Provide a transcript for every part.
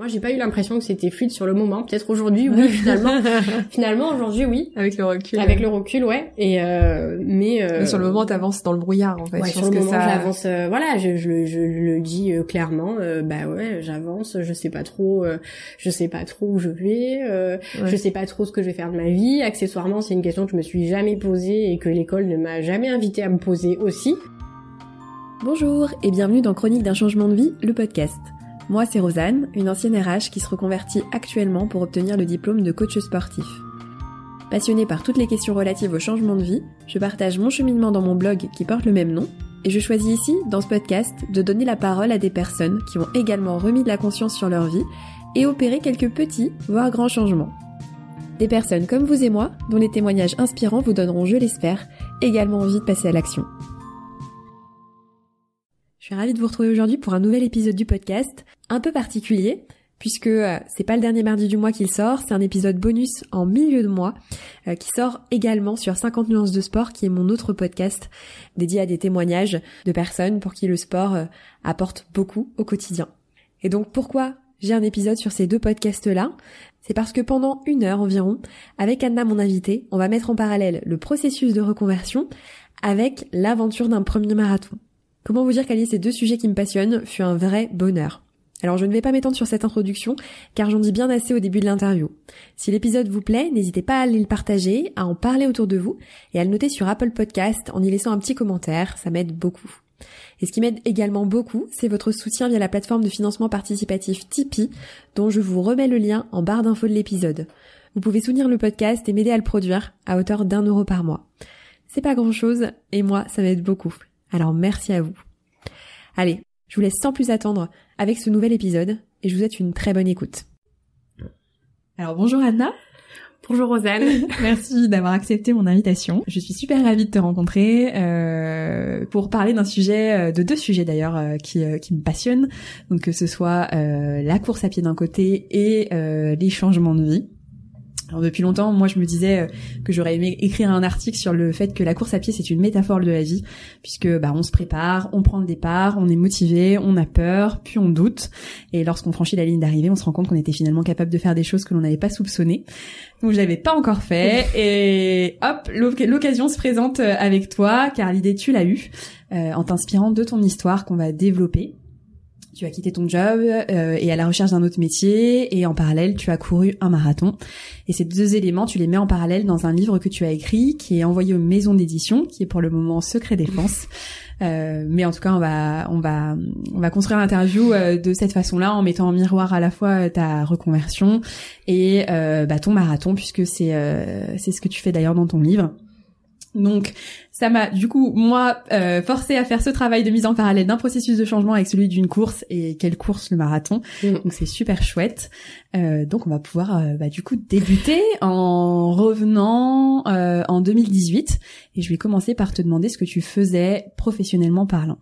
Moi, j'ai pas eu l'impression que c'était fluide sur le moment. Peut-être aujourd'hui, oui, finalement. finalement, aujourd'hui, oui. Avec le recul. Avec le recul, ouais. Et euh, mais, euh, sur le moment, t'avances dans le brouillard, en fait. Ouais, sur le moment, j'avance. Euh, voilà, je, je, je, le dis euh, clairement. Euh, bah ouais, j'avance. Je sais pas trop. je sais pas trop où je vais. Je sais pas trop ce que je vais faire de ma vie. Accessoirement, c'est une question que je me suis jamais posée et que l'école ne m'a jamais invité à me poser aussi. Bonjour et bienvenue dans Chronique d'un changement de vie, le podcast. Moi, c'est Rosanne, une ancienne RH qui se reconvertit actuellement pour obtenir le diplôme de coach sportif. Passionnée par toutes les questions relatives au changement de vie, je partage mon cheminement dans mon blog qui porte le même nom, et je choisis ici, dans ce podcast, de donner la parole à des personnes qui ont également remis de la conscience sur leur vie et opéré quelques petits, voire grands changements. Des personnes comme vous et moi, dont les témoignages inspirants vous donneront, je l'espère, également envie de passer à l'action. Je suis ravie de vous retrouver aujourd'hui pour un nouvel épisode du podcast, un peu particulier, puisque euh, c'est pas le dernier mardi du mois qu'il sort, c'est un épisode bonus en milieu de mois, euh, qui sort également sur 50 nuances de sport, qui est mon autre podcast dédié à des témoignages de personnes pour qui le sport euh, apporte beaucoup au quotidien. Et donc pourquoi j'ai un épisode sur ces deux podcasts-là? C'est parce que pendant une heure environ, avec Anna mon invité, on va mettre en parallèle le processus de reconversion avec l'aventure d'un premier marathon. Comment vous dire qu'allier ces deux sujets qui me passionnent fut un vrai bonheur? Alors je ne vais pas m'étendre sur cette introduction car j'en dis bien assez au début de l'interview. Si l'épisode vous plaît, n'hésitez pas à aller le partager, à en parler autour de vous et à le noter sur Apple Podcast en y laissant un petit commentaire, ça m'aide beaucoup. Et ce qui m'aide également beaucoup, c'est votre soutien via la plateforme de financement participatif Tipeee, dont je vous remets le lien en barre d'infos de l'épisode. Vous pouvez soutenir le podcast et m'aider à le produire à hauteur d'un euro par mois. C'est pas grand chose, et moi, ça m'aide beaucoup. Alors merci à vous. Allez, je vous laisse sans plus attendre avec ce nouvel épisode et je vous souhaite une très bonne écoute. Alors bonjour Anna. Bonjour Rosanne. Merci d'avoir accepté mon invitation. Je suis super ravie de te rencontrer euh, pour parler d'un sujet, euh, de deux sujets d'ailleurs euh, qui, qui me passionnent. Donc que ce soit la course à pied d'un côté et les changements de vie. Alors depuis longtemps, moi je me disais euh, que j'aurais aimé écrire un article sur le fait que la course à pied c'est une métaphore de la vie, puisque bah on se prépare, on prend le départ, on est motivé, on a peur, puis on doute, et lorsqu'on franchit la ligne d'arrivée, on se rend compte qu'on était finalement capable de faire des choses que l'on n'avait pas soupçonnées. Donc j'avais pas encore fait, et hop, l'occasion se présente euh, avec toi, car l'idée tu l'as eue, euh, en t'inspirant de ton histoire qu'on va développer tu as quitté ton job euh, et à la recherche d'un autre métier et en parallèle tu as couru un marathon. Et ces deux éléments tu les mets en parallèle dans un livre que tu as écrit qui est envoyé aux maisons d'édition qui est pour le moment secret défense. Euh, mais en tout cas on va on va on va construire l'interview euh, de cette façon-là en mettant en miroir à la fois ta reconversion et bah, ton marathon puisque c'est c'est ce que tu fais d'ailleurs dans ton livre donc ça m'a du coup moi euh, forcé à faire ce travail de mise en parallèle d'un processus de changement avec celui d'une course et quelle course le marathon. Mm. Donc c'est super chouette. Euh, donc on va pouvoir euh, bah, du coup débuter en revenant euh, en 2018 et je vais commencer par te demander ce que tu faisais professionnellement parlant.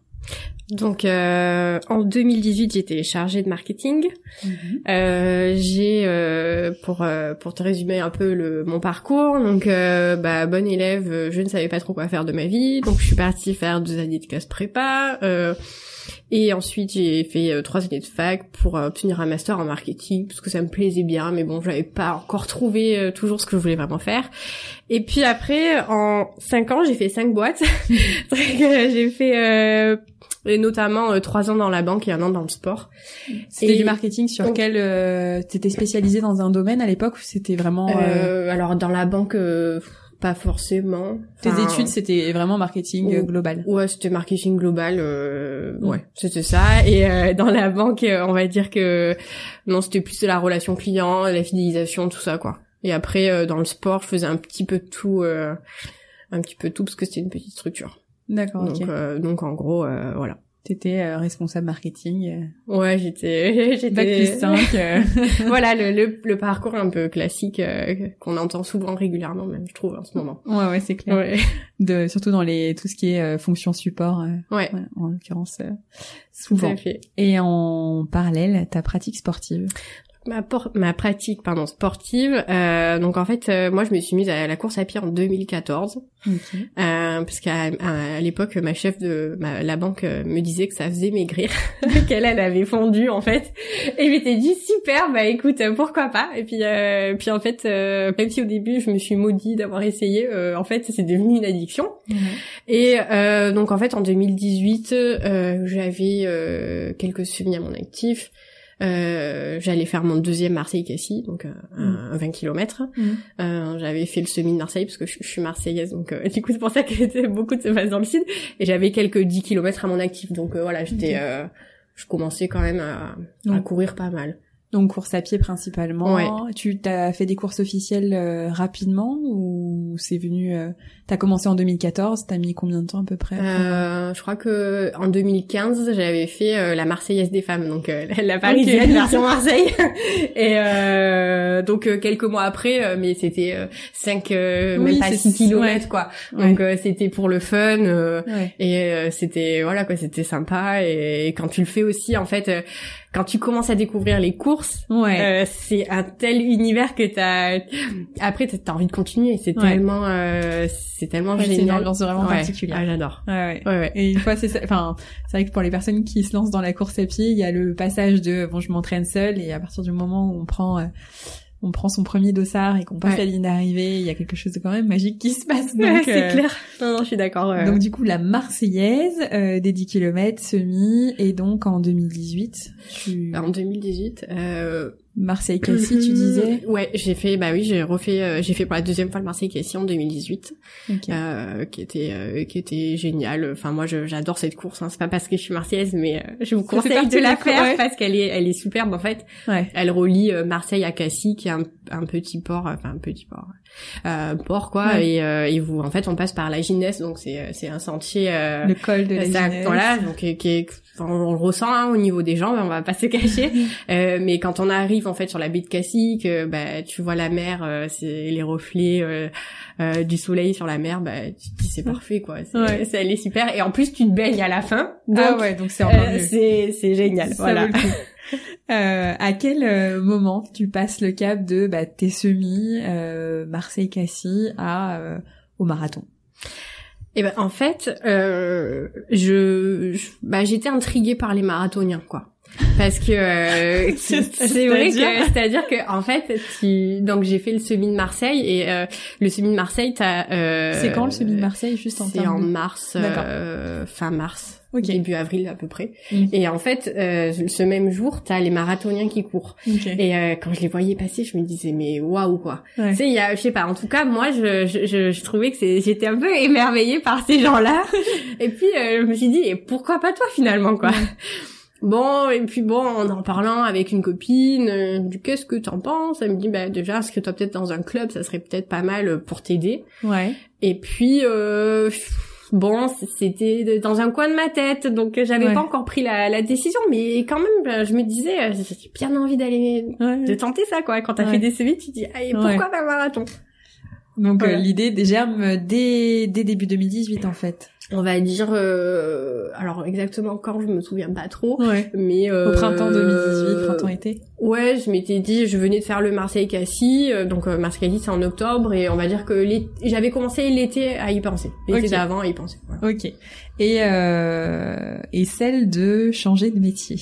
Donc euh, en 2018, j'étais chargée de marketing. Mhm. Euh, j'ai euh, pour euh, pour te résumer un peu le mon parcours. Donc euh, bah bonne élève, je ne savais pas trop quoi faire de ma vie. Donc je suis partie faire deux années de classe prépa. Et ensuite j'ai fait trois années de fac pour obtenir un master en marketing parce que ça me plaisait bien. Mais bon, j'avais pas encore trouvé toujours ce que je voulais vraiment faire. Et puis après, en cinq ans, j'ai fait cinq boîtes. j'ai fait et notamment euh, trois ans dans la banque et un an dans le sport. C'était du marketing sur quel euh, t'étais spécialisé dans un domaine à l'époque ou c'était vraiment euh, euh... alors dans la banque pas forcément. Tes études, c'était vraiment marketing global. Ouais, c'était marketing global. Euh, Ouais, c'était ça. Et euh, dans la banque, on va dire que non, c'était plus de la relation client, la fidélisation, tout ça, quoi. Et après, dans le sport, je faisais un petit peu de tout, un petit peu tout parce que c'était une petite structure. D'accord. Donc, euh, donc en gros, euh, voilà. T'étais euh, responsable marketing. Ouais, j'étais j'étais bac plus 5. voilà le, le, le parcours un peu classique qu'on entend souvent régulièrement même je trouve en ce moment. Ouais ouais, c'est clair. Ouais. De surtout dans les tout ce qui est fonction support. ouais. En l'occurrence souvent. Fait. Et en parallèle, ta pratique sportive? Ma, ma pratique pardon sportive euh, donc en fait euh, moi je me suis mise à la course à pied en 2014 euh, parce qu'à à, l'époque ma chef de la banque euh, me disait que ça faisait maigrir qu'elle elle avait fondu en fait. Et je m'étais dit super bah écoute pourquoi pas. Et puis puis en fait même si au début je me suis maudit d'avoir essayé en fait c'est devenu une addiction. Et donc en fait en 2018 j'avais quelques semis à mon actif euh, j'allais faire mon deuxième Marseille-Cassis, donc euh, un, 20 km. Mm. Euh, j'avais fait le semi de Marseille parce que je, suis marseillaise, donc euh, du coup c'est pour ça qu'il y avait beaucoup de se passer dans le sud. Et j'avais quelques 10 km à mon actif, donc voilà, j'étais, je commençais quand même à, à courir pas mal. Donc course à pied principalement. Ouais. Tu t'as fait des courses officielles euh, rapidement ou c'est venu euh, T'as commencé en 2014. T'as mis combien de temps à peu près euh, Je crois que en 2015 j'avais fait euh, la Marseillaise des femmes, donc la parisienne version Marseille. Et donc quelques mois après, mais c'était 5 même pas 6 kilomètres quoi. Donc c'était pour le fun et c'était voilà quoi, c'était sympa et, et, quand tu le fais aussi en fait quand tu commences à découvrir les courses, ouais. euh, c'est un tel univers que t'as après t'as envie de continuer. C'est tellement, euh, c'est tellement génial. C'est une ambiance vraiment particulière. Ah, j'adore. Ouais, ouais. Et une fois, c'est, enfin, c'est vrai que pour les personnes qui se lancent dans la course à pied, il y a le passage de bon, je m'entraîne seule et à partir du moment où on prend euh, on prend son premier dossard et qu'on passe la ligne d'arrivée, il y a quelque chose de quand même magique qui se passe. Donc, c'est euh, clair. Non, non, je suis d'accord. Donc du coup, la Marseillaise euh, des 10 km semi et donc en 2018, tu... En 2018, euh, Marseille Cassis, tu disais Ouais, j'ai fait bah oui, j'ai refait euh, j'ai fait pour la deuxième fois le Marseille Cassis en 2018. Euh, qui était euh, qui était génial. Enfin moi j'adore cette course hein. c'est pas parce que je suis marseillaise mais euh, je vous conseille de la faire parce qu'elle est elle est superbe en fait. Ouais. Elle relie Marseille à Cassis qui est un, un petit port enfin un petit port euh, port quoi et, et vous en fait on passe par la Ginesse donc c'est c'est un sentier le col de la Ginesse. Voilà, donc qui est on, le ressent hein, au niveau des jambes, on va pas se cacher. euh, mais quand on arrive en fait sur la baie de Cassis, que bah, tu vois la mer, euh, c'est les reflets euh, euh, du soleil sur la mer, bah tu te dis c'est parfait quoi. C'est, ouais. elle est super. Et en plus tu te baignes à la fin. Donc, ah ouais, donc c'est c'est c'est génial. voilà. à quel moment tu passes le cap de bah, tes semis Marseille-Cassis à au marathon? Et ben en fait, euh, je, bah j'étais intriguée par les marathoniens quoi. Parce que euh, c'est vrai que c'est-à-dire? que en fait, tu, donc j'ai fait le semi de Marseille et euh, le semi de Marseille, t'as. Euh, c'est quand le semi de Marseille juste en C'est en mars, euh, fin mars début avril à peu près. Mm. Et en fait, euh, ce même jour, t'as les marathoniens qui courent. Et euh, quand je les voyais passer, je me disais mais waouh quoi. Tu sais, il y a, je sais pas. En tout cas, moi, je, je, je, trouvais que j'étais un peu émerveillée par ces gens-là. et puis euh, je me suis dit et pourquoi pas toi finalement quoi? Bon, et puis bon, en en parlant avec une copine, euh, qu'est-ce que t'en penses? Elle me dit, bah déjà, est-ce que toi peut-être dans un club, ça serait peut-être pas mal pour t'aider. Ouais. Et puis, euh, bon, c'était dans un coin de ma tête, donc j'avais pas encore pris la, la, décision, mais quand même, ben, je me disais, euh, j'ai bien envie d'aller, de tenter ça, quoi. Quand t'as fait des CV, tu dis, allez, pourquoi pas marathon? Donc euh, l'idée des germes dès, dès début 2018, en fait on va dire euh, alors exactement quand je me souviens pas trop ouais. mais euh, au printemps 2018 printemps été ouais je m'étais dit je venais de faire le Marseille Cassis euh, donc euh, Marseille Cassis c'est en octobre et on va dire que j'avais commencé l'été à y penser l'été okay. d'avant à y penser voilà. ok et euh, et celle de changer de métier.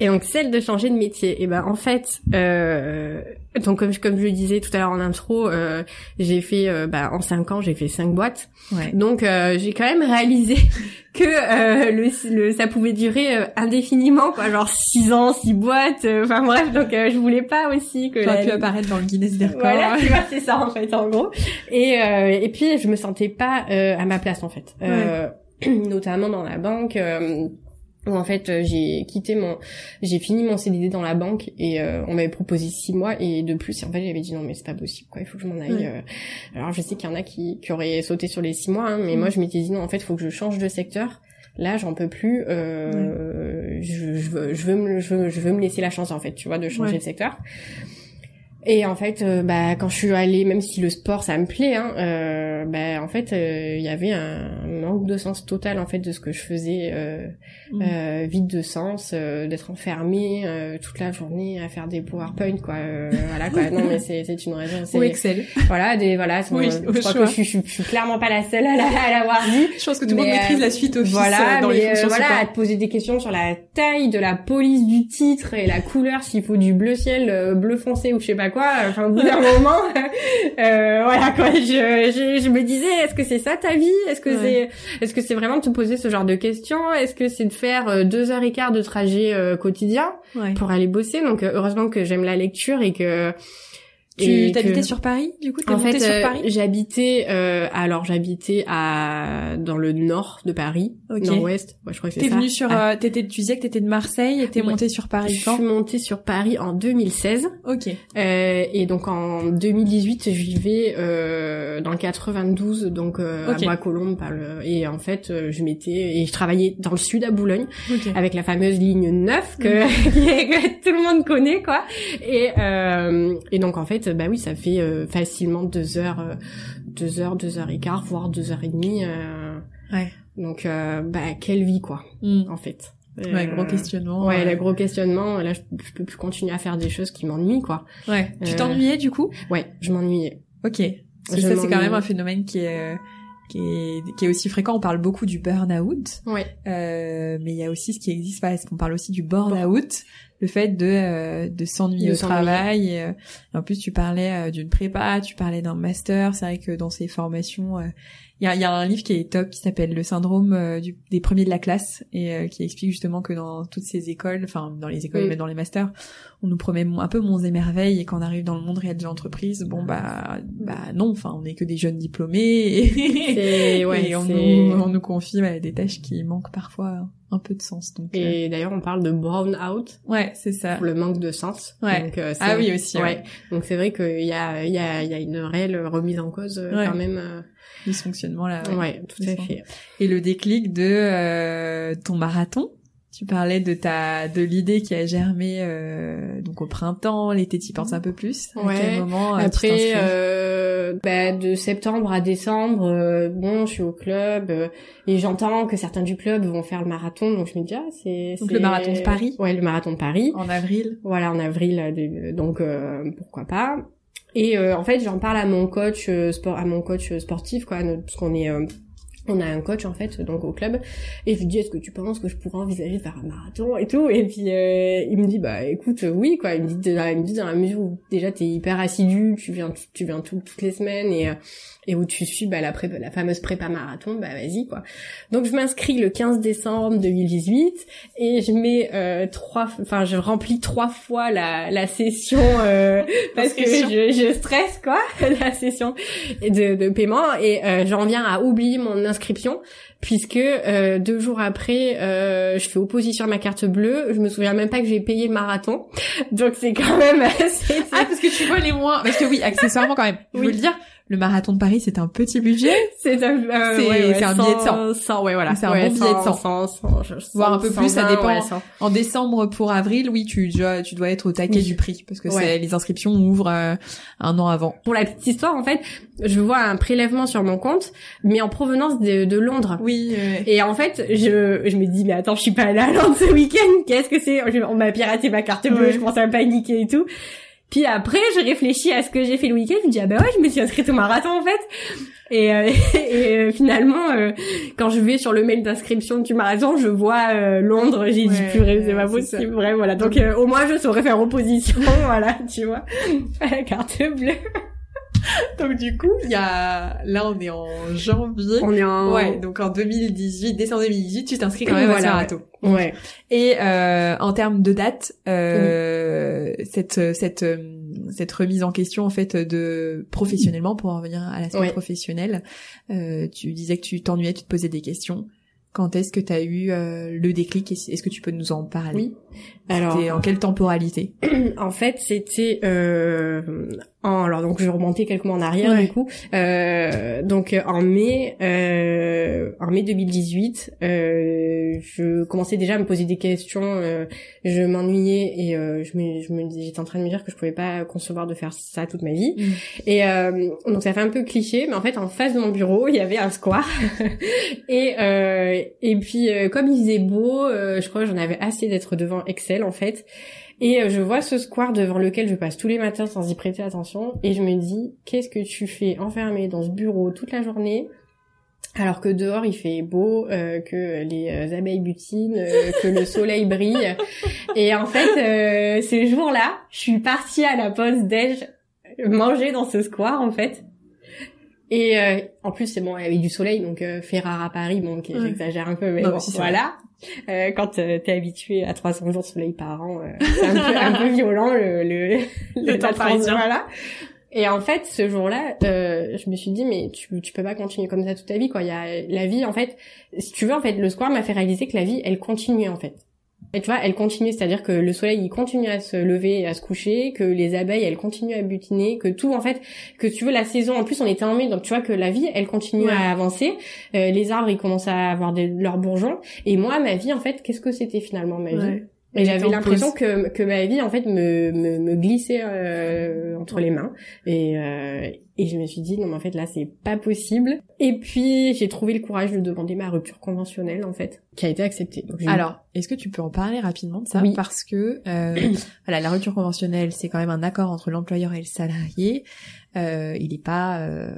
Et donc celle de changer de métier et ben en fait euh, donc comme, comme je le disais tout à l'heure en intro euh, j'ai fait euh, bah, en cinq ans j'ai fait cinq boîtes. Ouais. donc euh, j'ai quand même réalisé que euh, le, le, ça pouvait durer euh, indéfiniment quoi genre six ans six boîtes enfin bref donc je voulais pas aussi que tu pu apparaître dans le Guinness des records. Voilà c'est ça en fait en gros. Et et puis je me sentais pas à ma place en fait. Ouais. notamment dans la banque où en fait euh, j'ai quitté mon j'ai fini mon CDD dans la banque et euh, on m'avait proposé six mois et de plus et en fait j'avais dit non mais c'est pas possible quoi il faut que je m'en aille euh. alors je sais qu'il y en a qui, qui auraient sauté sur les six mois hein, mais mm. moi je m'étais dit non en fait il faut que je change de secteur. Là j'en peux plus euh, je, je, veux, je veux me je veux, je veux me laisser la chance en fait tu vois de changer de secteur Et en fait, euh, bah, quand je suis allée, même si le sport ça me plaît, hein, euh, bah, en fait, euh, il y avait un manque de sens total en fait de ce que je faisais, euh, Mm. euh, vide de sens, euh, d'être enfermée euh, toute la journée à faire des PowerPoint, quoi. euh, voilà, quoi. Non, mais c'est c'est une raison. Ou Excel. Voilà, des voilà. Oui, je crois choix. que je, suis- je, suis- je suis clairement pas la seule à la- l'avoir dit. Je pense que tout le monde maîtrise la suite Office Voilà, dans mais les fonctions voilà, à te poser des questions sur la taille de la police du titre et la couleur, s'il faut du bleu ciel, euh, bleu foncé ou je sais pas quoi. Enfin, au bout d'un moment, euh, voilà quoi. Je, je, je me disais, est-ce que c'est ça ta vie? Est-ce que Ouais. c'est, est-ce que c'est vraiment de te poser ce genre de questions? Est-ce que c'est de faire euh, deux heures et quart de trajet euh, quotidien Ouais. pour aller bosser? Donc heureusement que j'aime la lecture et que Tu t'habitais que- sur Paris, du coup, t'es en montée fait, sur euh, Paris? j'habitais, euh, alors j'habitais à dans le nord de Paris, Ok. nord-ouest. Ouais, je crois que c'est T'es ça. venue sur, Ah. euh, t'étais, tu disais que t'étais de Marseille et t'es Ouais. montée sur Paris Je quand? suis montée sur Paris en 2016 Ok. euh, et donc en 2018 je vivais euh, dans le 92 donc euh, Ok. à Bois-Colombes par le- et en fait euh, je m'étais et je travaillais dans le sud à Boulogne Ok. avec la fameuse ligne 9 que, que tout le monde connaît quoi et euh, et donc en fait bah oui ça fait euh, facilement deux heures euh, deux heures deux heures et quart voire deux heures et demie euh, Ouais. donc euh, bah quelle vie quoi Mm. en fait Ouais, gros Euh, questionnement. Ouais, le gros questionnement. Là, je, je peux plus continuer à faire des choses qui m'ennuient, quoi. Ouais. Tu t'ennuyais, du coup? Ouais, je m'ennuyais. Ok. Parce que ça, c'est quand même un phénomène qui est, qui est, qui est aussi fréquent. On parle beaucoup du burn-out. Ouais. Euh, mais il y a aussi ce qui existe, parce qu'on parle aussi du burn-out, le fait de euh, de s'ennuyer au travail. Et, euh, en plus, tu parlais euh, d'une prépa, tu parlais d'un master. C'est vrai que dans ces formations, euh, il y, a, il y a un livre qui est top qui s'appelle Le syndrome euh, du- des premiers de la classe et euh, qui explique justement que dans toutes ces écoles, enfin dans les écoles, Mm. mais dans les masters, on nous promet un peu monts et merveilles et quand on arrive dans le monde réel de l'entreprise, bon bah bah non, enfin on est que des jeunes diplômés et, ouais, et on, nous, on nous confie ouais, des tâches qui manquent parfois un peu de sens. Donc euh, Et d'ailleurs, on parle de brown out ouais, c'est ça. pour le manque de sens. Ouais. Donc, euh, Ah oui aussi. Ouais. Ouais. Donc c'est vrai qu'il y a, il y a, il y a une réelle remise en cause euh, Ouais. quand même. euh, Dysfonctionnement là. ouais. tout à fait. Et le déclic de euh, ton marathon. Tu parlais de ta de l'idée qui a germé euh, donc au printemps, l'été t'y penses un peu plus? À Ouais. quel moment euh, tu Après, euh, bah, de septembre à décembre, euh, bon, je suis au club euh, et j'entends que certains du club vont faire le marathon, donc je me dis ah c'est Donc le marathon de Paris? Ouais, le marathon de Paris. en avril? Voilà, en avril, donc euh, pourquoi pas. Et euh, en fait, j'en parle à mon coach sport, à mon coach sportif, quoi, parce qu'on est, euh, on a un coach en fait, donc au club. Et je lui dis, est-ce que tu penses que je pourrais envisager de faire un marathon et tout? Et puis euh, il me dit, bah écoute, euh, oui, quoi. Il me dit, il me dit dans la mesure où déjà t'es hyper assidu, tu viens, tu viens tout- toutes les semaines et euh, et où tu suis bah, la, prépa- la fameuse prépa marathon, bah vas-y quoi. Donc je m'inscris le 15 décembre 2018 et je mets euh, trois, enfin je remplis trois fois la, la session euh, parce que je, je stresse quoi, la session de, de paiement et euh, j'en viens à oublier mon inscription puisque euh, deux jours après euh, je fais opposition à ma carte bleue, je me souviens même pas que j'ai payé le marathon, donc c'est quand même assez. Ah parce que tu vois les moins. Parce que oui, accessoirement quand même. Je Oui. veux le dire. Le marathon de Paris, c'est un petit budget, C'est un, euh, C'est- ouais, ouais, c'est un billet de 100. ouais, voilà. C'est un Ouais, bon billet de 100. 100, 100, je- Voire un peu plus, ça 120, dépend. 100. En décembre pour avril, oui, tu dois, tu dois être au taquet Oui. du prix parce que c'est les inscriptions ouvrent euh, un an avant. Pour la petite histoire, en fait, je vois un prélèvement sur mon compte, mais en provenance de, de Londres. Oui. Et en fait, je, je me dis, mais attends, je suis pas allée à Londres ce week-end, qu'est-ce que c'est? Je- On m'a piraté ma carte bleue, je commence à paniquer et tout. Puis après, je réfléchis à ce que j'ai fait le week-end, je me dis, ah bah ouais, je me suis inscrite au marathon en fait. Et, euh, et euh, finalement, euh, quand je vais sur le mail d'inscription du marathon, je vois euh, Londres, j'ai dit, Ouais, purée, c'est pas possible, vrai, voilà. Donc euh, au moins, je saurais faire opposition, voilà, tu vois, à la carte bleue. Donc du coup, il y a là on est en janvier. On est en... Ouais, donc en 2018, décembre 2018, tu t'inscris quand même à Voilà, marathon. Ouais. Et euh, en termes de date, euh, cette cette euh, cette remise en question en fait de professionnellement pour en revenir à l'aspect Ouais. professionnel, euh, tu disais que tu t'ennuyais, tu te posais des questions. Quand est-ce que tu as eu euh, le déclic? Est-ce que tu peux nous en parler? Oui. Alors, c'était en quelle temporalité En fait, c'était euh, en, alors donc je remontais quelques mois en arrière du coup. Euh, donc en mai, euh, en mai 2018, euh, je commençais déjà à me poser des questions. Euh, je m'ennuyais et euh, je me, je me j'étais en train de me dire que je pouvais pas concevoir de faire ça toute ma vie. Mm. Et euh, donc ça fait un peu cliché, mais en fait en face de mon bureau il y avait un square. et et puis comme il faisait beau, je crois que j'en avais assez d'être devant Excel en fait. Et euh, je vois ce square devant lequel je passe tous les matins sans y prêter attention et je me dis qu'est-ce que tu fais enfermé dans ce bureau toute la journée alors que dehors il fait beau, euh, que les euh, abeilles butinent, que le soleil brille. Et en fait, ce jour-là, je suis partie à la pause déj manger dans ce square en fait. Et en plus c'est bon, il y avait du soleil donc fait rare à Paris, bon j'exagère un peu mais bon, voilà. Euh, quand euh, t'es habitué à 300 jours de soleil par an, euh, c'est un peu, un peu violent le le, le, temps voilà. Et en fait, ce jour-là, euh, je me suis dit mais tu tu peux pas continuer comme ça toute ta vie quoi. Il y a la vie en fait, si tu veux en fait, le square m'a fait réaliser que la vie elle continue en fait. Et tu vois, elle continue, c'est-à-dire que le soleil il continue à se lever et à se coucher, que les abeilles elles continuent à butiner, que tout en fait, que tu veux la saison. En plus, on était en mai, donc tu vois que la vie elle continue à avancer. Euh, les arbres ils commencent à avoir des, leurs bourgeons. Et moi, ma vie en fait, qu'est-ce que c'était finalement ma vie? Et j'avais l'impression que, que ma vie en fait me, me, me glissait euh, entre les mains. Et, euh, et je me suis dit non mais en fait là c'est pas possible. Et puis j'ai trouvé le courage de demander ma rupture conventionnelle en fait qui a été acceptée. Alors est-ce que tu peux en parler rapidement de ça? Oui. parce que euh, voilà la rupture conventionnelle c'est quand même un accord entre l'employeur et le salarié euh, il n'est pas euh,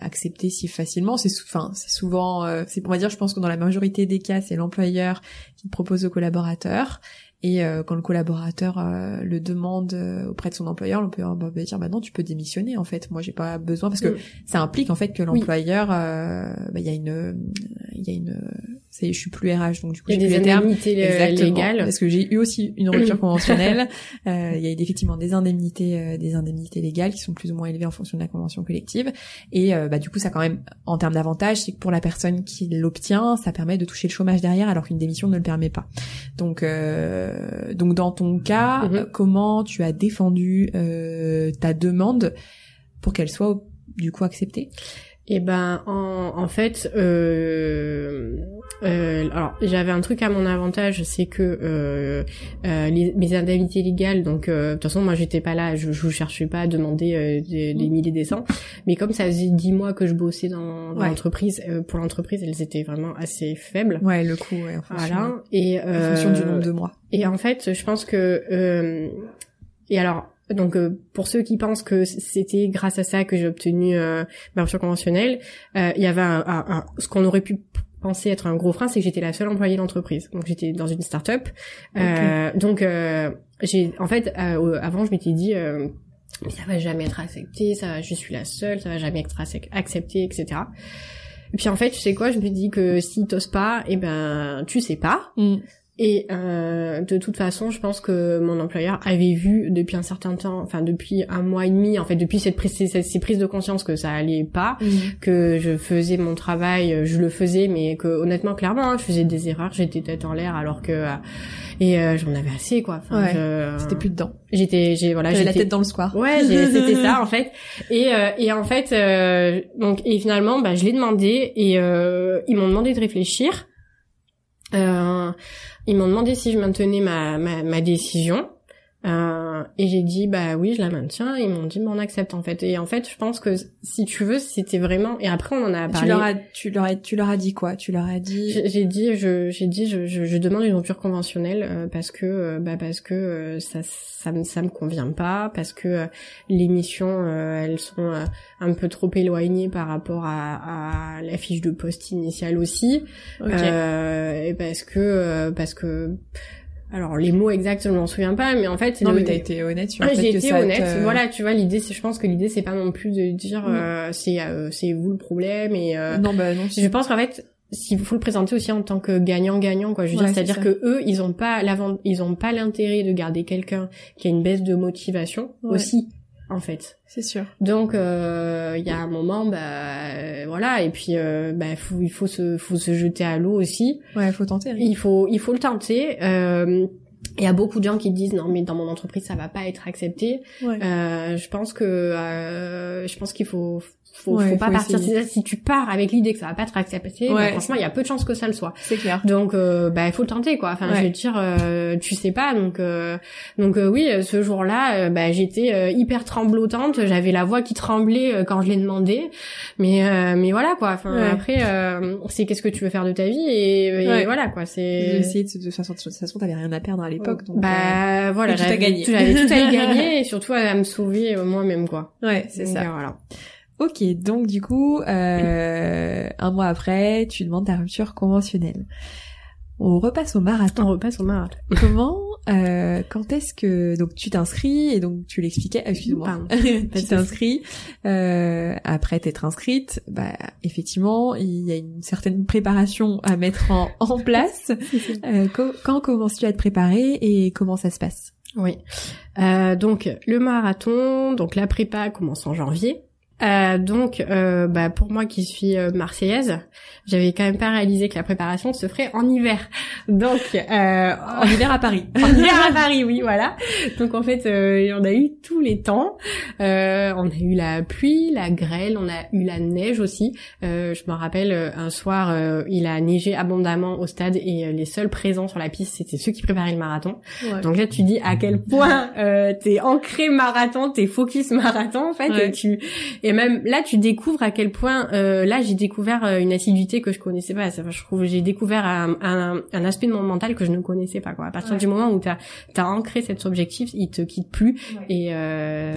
accepté si facilement. C'est enfin c'est souvent, euh, c'est pour dire, je pense que dans la majorité des cas, c'est l'employeur qui propose au collaborateur. Et euh, quand le collaborateur euh, le demande auprès de son employeur, l'employeur va dire bah non, tu peux démissionner en fait. Moi, j'ai pas besoin parce que ça implique en fait que l'employeur, bah, il y a une, il y a une c'est je suis plus RH donc du coup j'ai les termes légales. Parce que j'ai eu aussi une rupture conventionnelle. Euh, il y a effectivement des indemnités euh, des indemnités légales qui sont plus ou moins élevées en fonction de la convention collective. Et euh, bah du coup ça quand même en termes d'avantages c'est que pour la personne qui l'obtient ça permet de toucher le chômage derrière alors qu'une démission ne le permet pas. Donc euh, donc dans ton cas mm-hmm. comment tu as défendu ta demande pour qu'elle soit du coup acceptée? Et eh ben en, en fait, euh, euh, alors j'avais un truc à mon avantage, c'est que euh, euh les, mes indemnités légales, donc euh, de toute façon moi j'étais pas là, je, je cherchais pas à demander euh, des, des, milliers des cents, mais comme ça faisait dix mois que je bossais dans, dans l'entreprise, pour l'entreprise elles étaient vraiment assez faibles. Ouais, le coût, ouais, en fonction, voilà. Et, en fonction du nombre de mois. Et en fait, je pense que et alors donc euh, pour ceux qui pensent que c'était grâce à ça que j'ai obtenu euh, ma rupture conventionnelle, euh, il y avait un, ce qu'on aurait pu penser être un gros frein, c'est que j'étais la seule employée de l'entreprise. Donc j'étais dans une start-up. Euh, donc j'ai en fait avant je m'étais dit mais ça va jamais être accepté, ça je suis la seule, ça va jamais être accepté, etc. Et puis en fait, tu sais quoi, je me dis que si t'oses pas, eh ben tu sais pas. Mm. Et euh, de toute façon, je pense que mon employeur avait vu depuis un certain temps, enfin depuis un mois et demi, en fait depuis cette prise, ces prises de conscience que ça allait pas, mhm. que je faisais mon travail, je le faisais, mais que honnêtement, clairement, hein, je faisais des erreurs, j'étais tête en l'air, alors que euh, et euh, j'en avais assez quoi. Enfin, ouais, c'était plus dedans. J'étais, j'ai voilà, j'avais la tête dans le square. Ouais, c'était ça en fait. Et euh, et en fait, donc et finalement, bah je l'ai demandé et ils m'ont demandé de réfléchir. Euh, ils m'ont demandé si je maintenais ma, ma, ma décision. Euh, et j'ai dit bah oui je la maintiens. Ils m'ont dit bon on accepte en fait. Et en fait je pense que si tu veux c'était vraiment et après on en a parlé. tu leur as tu leur as tu leur as dit quoi? Tu leur as dit j'ai dit je j'ai dit je, je, je, demande une rupture conventionnelle euh, parce que euh, bah parce que euh, ça ça me ça me convient pas parce que les missions elles sont un peu trop éloignées par rapport à, à la fiche de poste initiale aussi. Et parce que parce que alors les mots exacts, je m'en souviens pas, mais en fait. Non, mais t'as été honnête sur ah, J'ai été honnête. Voilà, tu vois, l'idée, c'est, je pense que l'idée, c'est pas non plus de dire mm. euh, c'est euh, c'est vous le problème et. Euh, non, bah non. Je pense qu'en fait, s'il faut le présenter aussi en tant que gagnant-gagnant, quoi. Je veux dire, c'est-à-dire que eux, ils ont pas l'avant, ils ont pas l'intérêt de garder quelqu'un qui a une baisse de motivation aussi en fait. C'est sûr. Donc euh, il y a un moment bah euh, voilà et puis euh, bah faut, il faut se faut se jeter à l'eau aussi. Ouais, il faut tenter. Il faut il faut le tenter il y a beaucoup de gens qui disent non mais dans mon entreprise ça va pas être accepté. Euh, je pense que euh, je pense qu'il faut faut, faut pas partir si tu pars avec l'idée que ça va pas être accepté bah, franchement il y a peu de chances que ça le soit. C'est clair. Donc euh, bah il faut tenter quoi. Enfin je veux dire euh, tu sais pas donc euh, donc euh, oui ce jour-là bah j'étais hyper tremblotante. J'avais la voix qui tremblait quand je l'ai demandé. Mais mais voilà quoi. Enfin après c'est qu'est-ce que tu veux faire de ta vie et, voilà quoi. C'est essayer de, de, de, toute façon t'avais rien à perdre à l'époque donc bah voilà j'avais tout à gagner j'avais tout à y gagner et surtout à me sauver moi-même quoi. Ouais c'est ça. voilà Ok, donc du coup, euh, un mois après, tu demandes ta rupture conventionnelle. On repasse au marathon. On repasse au marathon. Comment, euh, quand est-ce que donc tu t'inscris et donc tu l'expliquais, excuse-moi, tu t'inscris euh, après t'être inscrite, bah effectivement il y a une certaine préparation à mettre en, en place. euh, quand commences-tu à te préparer et comment ça se passe? Oui, euh, donc le marathon, donc la prépa commence en janvier. Euh, donc, euh, bah, pour moi qui suis euh, marseillaise, j'avais quand même pas réalisé que la préparation se ferait en hiver. Donc, euh, en hiver à Paris. en hiver à Paris, oui, voilà. Donc en fait, on a eu tous les temps. on a eu la pluie, la grêle, on a eu la neige aussi. je me rappelle un soir, il a neigé abondamment au stade et les seuls présents sur la piste, c'était ceux qui préparaient le marathon. Donc là, tu dis à quel point t'es ancré marathon, t'es focus marathon en fait, et tu et même là, tu découvres à quel point. Euh, là, j'ai découvert euh, une assiduité que je connaissais pas. Ça, je trouve, j'ai découvert un, un, un, aspect de mon mental que je ne connaissais pas. Quoi. À partir du moment où t'as as ancré cet objectif, il te quitte plus et euh,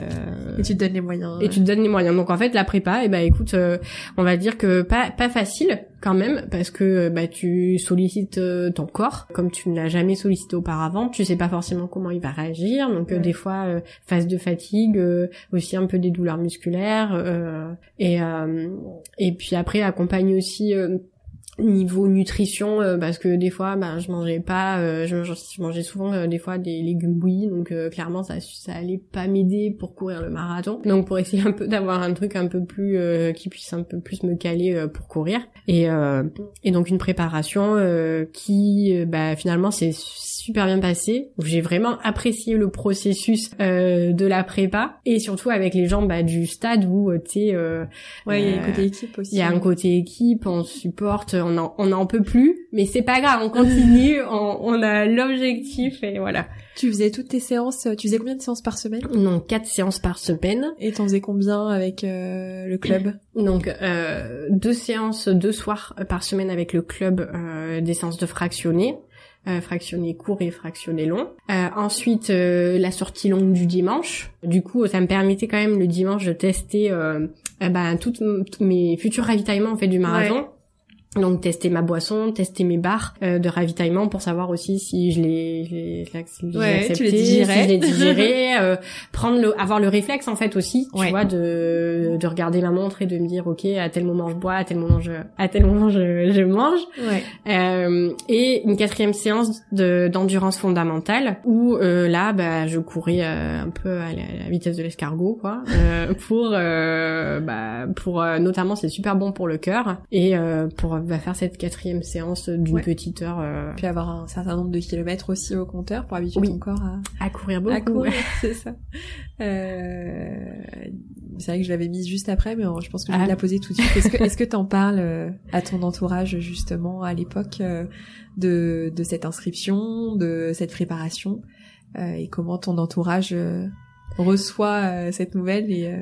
et tu te donnes les moyens. Et tu te donnes les moyens. Donc en fait, la prépa, et eh ben écoute, euh, on va dire que pas pas facile quand même parce que bah tu sollicites euh, ton corps comme tu ne l'as jamais sollicité auparavant. Tu sais pas forcément comment il va réagir. Donc des fois phase de fatigue, aussi un peu des douleurs musculaires euh, et euh, et puis après accompagne aussi euh, niveau nutrition parce que des fois ben je mangeais pas je, mangeais souvent des fois des légumes bouillis donc clairement ça ça allait pas m'aider pour courir le marathon donc pour essayer un peu d'avoir un truc un peu plus qui puisse un peu plus me caler pour courir et et donc une préparation qui bah finalement c'est super bien passé. J'ai vraiment apprécié le processus euh, de la prépa et surtout avec les gens bah, du stade où euh, tu euh, ouais, il y a un euh, côté équipe aussi. Il y a un côté équipe, on supporte, on en, on en peut plus, mais c'est pas grave, on continue, on, on a l'objectif et voilà. Tu faisais toutes tes séances, tu faisais combien de séances par semaine? Non, quatre séances par semaine. Et t'en faisais combien avec euh, le club? Donc euh, deux séances, deux soirs par semaine avec le club, des séances de fractionnés euh, fractionné court et fractionné long. Euh, ensuite, euh, la sortie longue du dimanche. Du coup, ça me permettait quand même le dimanche de tester euh, eh ben, tous mes futurs ravitaillements en fait du marathon. Donc tester ma boisson, tester mes barres euh, de ravitaillement pour savoir aussi si je les, je ouais, accepté, les si je les digérais, euh, prendre le, avoir le réflexe en fait aussi, tu vois, de de regarder ma montre et de me dire ok à tel moment je bois, à tel moment je à tel moment je, je mange. Ouais. Euh, et une quatrième séance de d'endurance fondamentale où euh, là bah je courais euh, un peu à la, vitesse de l'escargot quoi pour bah pour notamment c'est super bon pour le cœur et pour va faire cette quatrième séance d'une petite heure. Euh... Puis avoir un certain nombre de kilomètres aussi au compteur pour habituer ton corps à... à courir beaucoup. À courir, c'est ça. Euh... C'est vrai que je l'avais mise juste après, mais je pense que je vais ah. la poser tout de suite. Est-ce que est-ce que t'en parles euh, à ton entourage justement à l'époque euh, de de cette inscription, de cette préparation euh, et comment ton entourage reçoit cette nouvelle et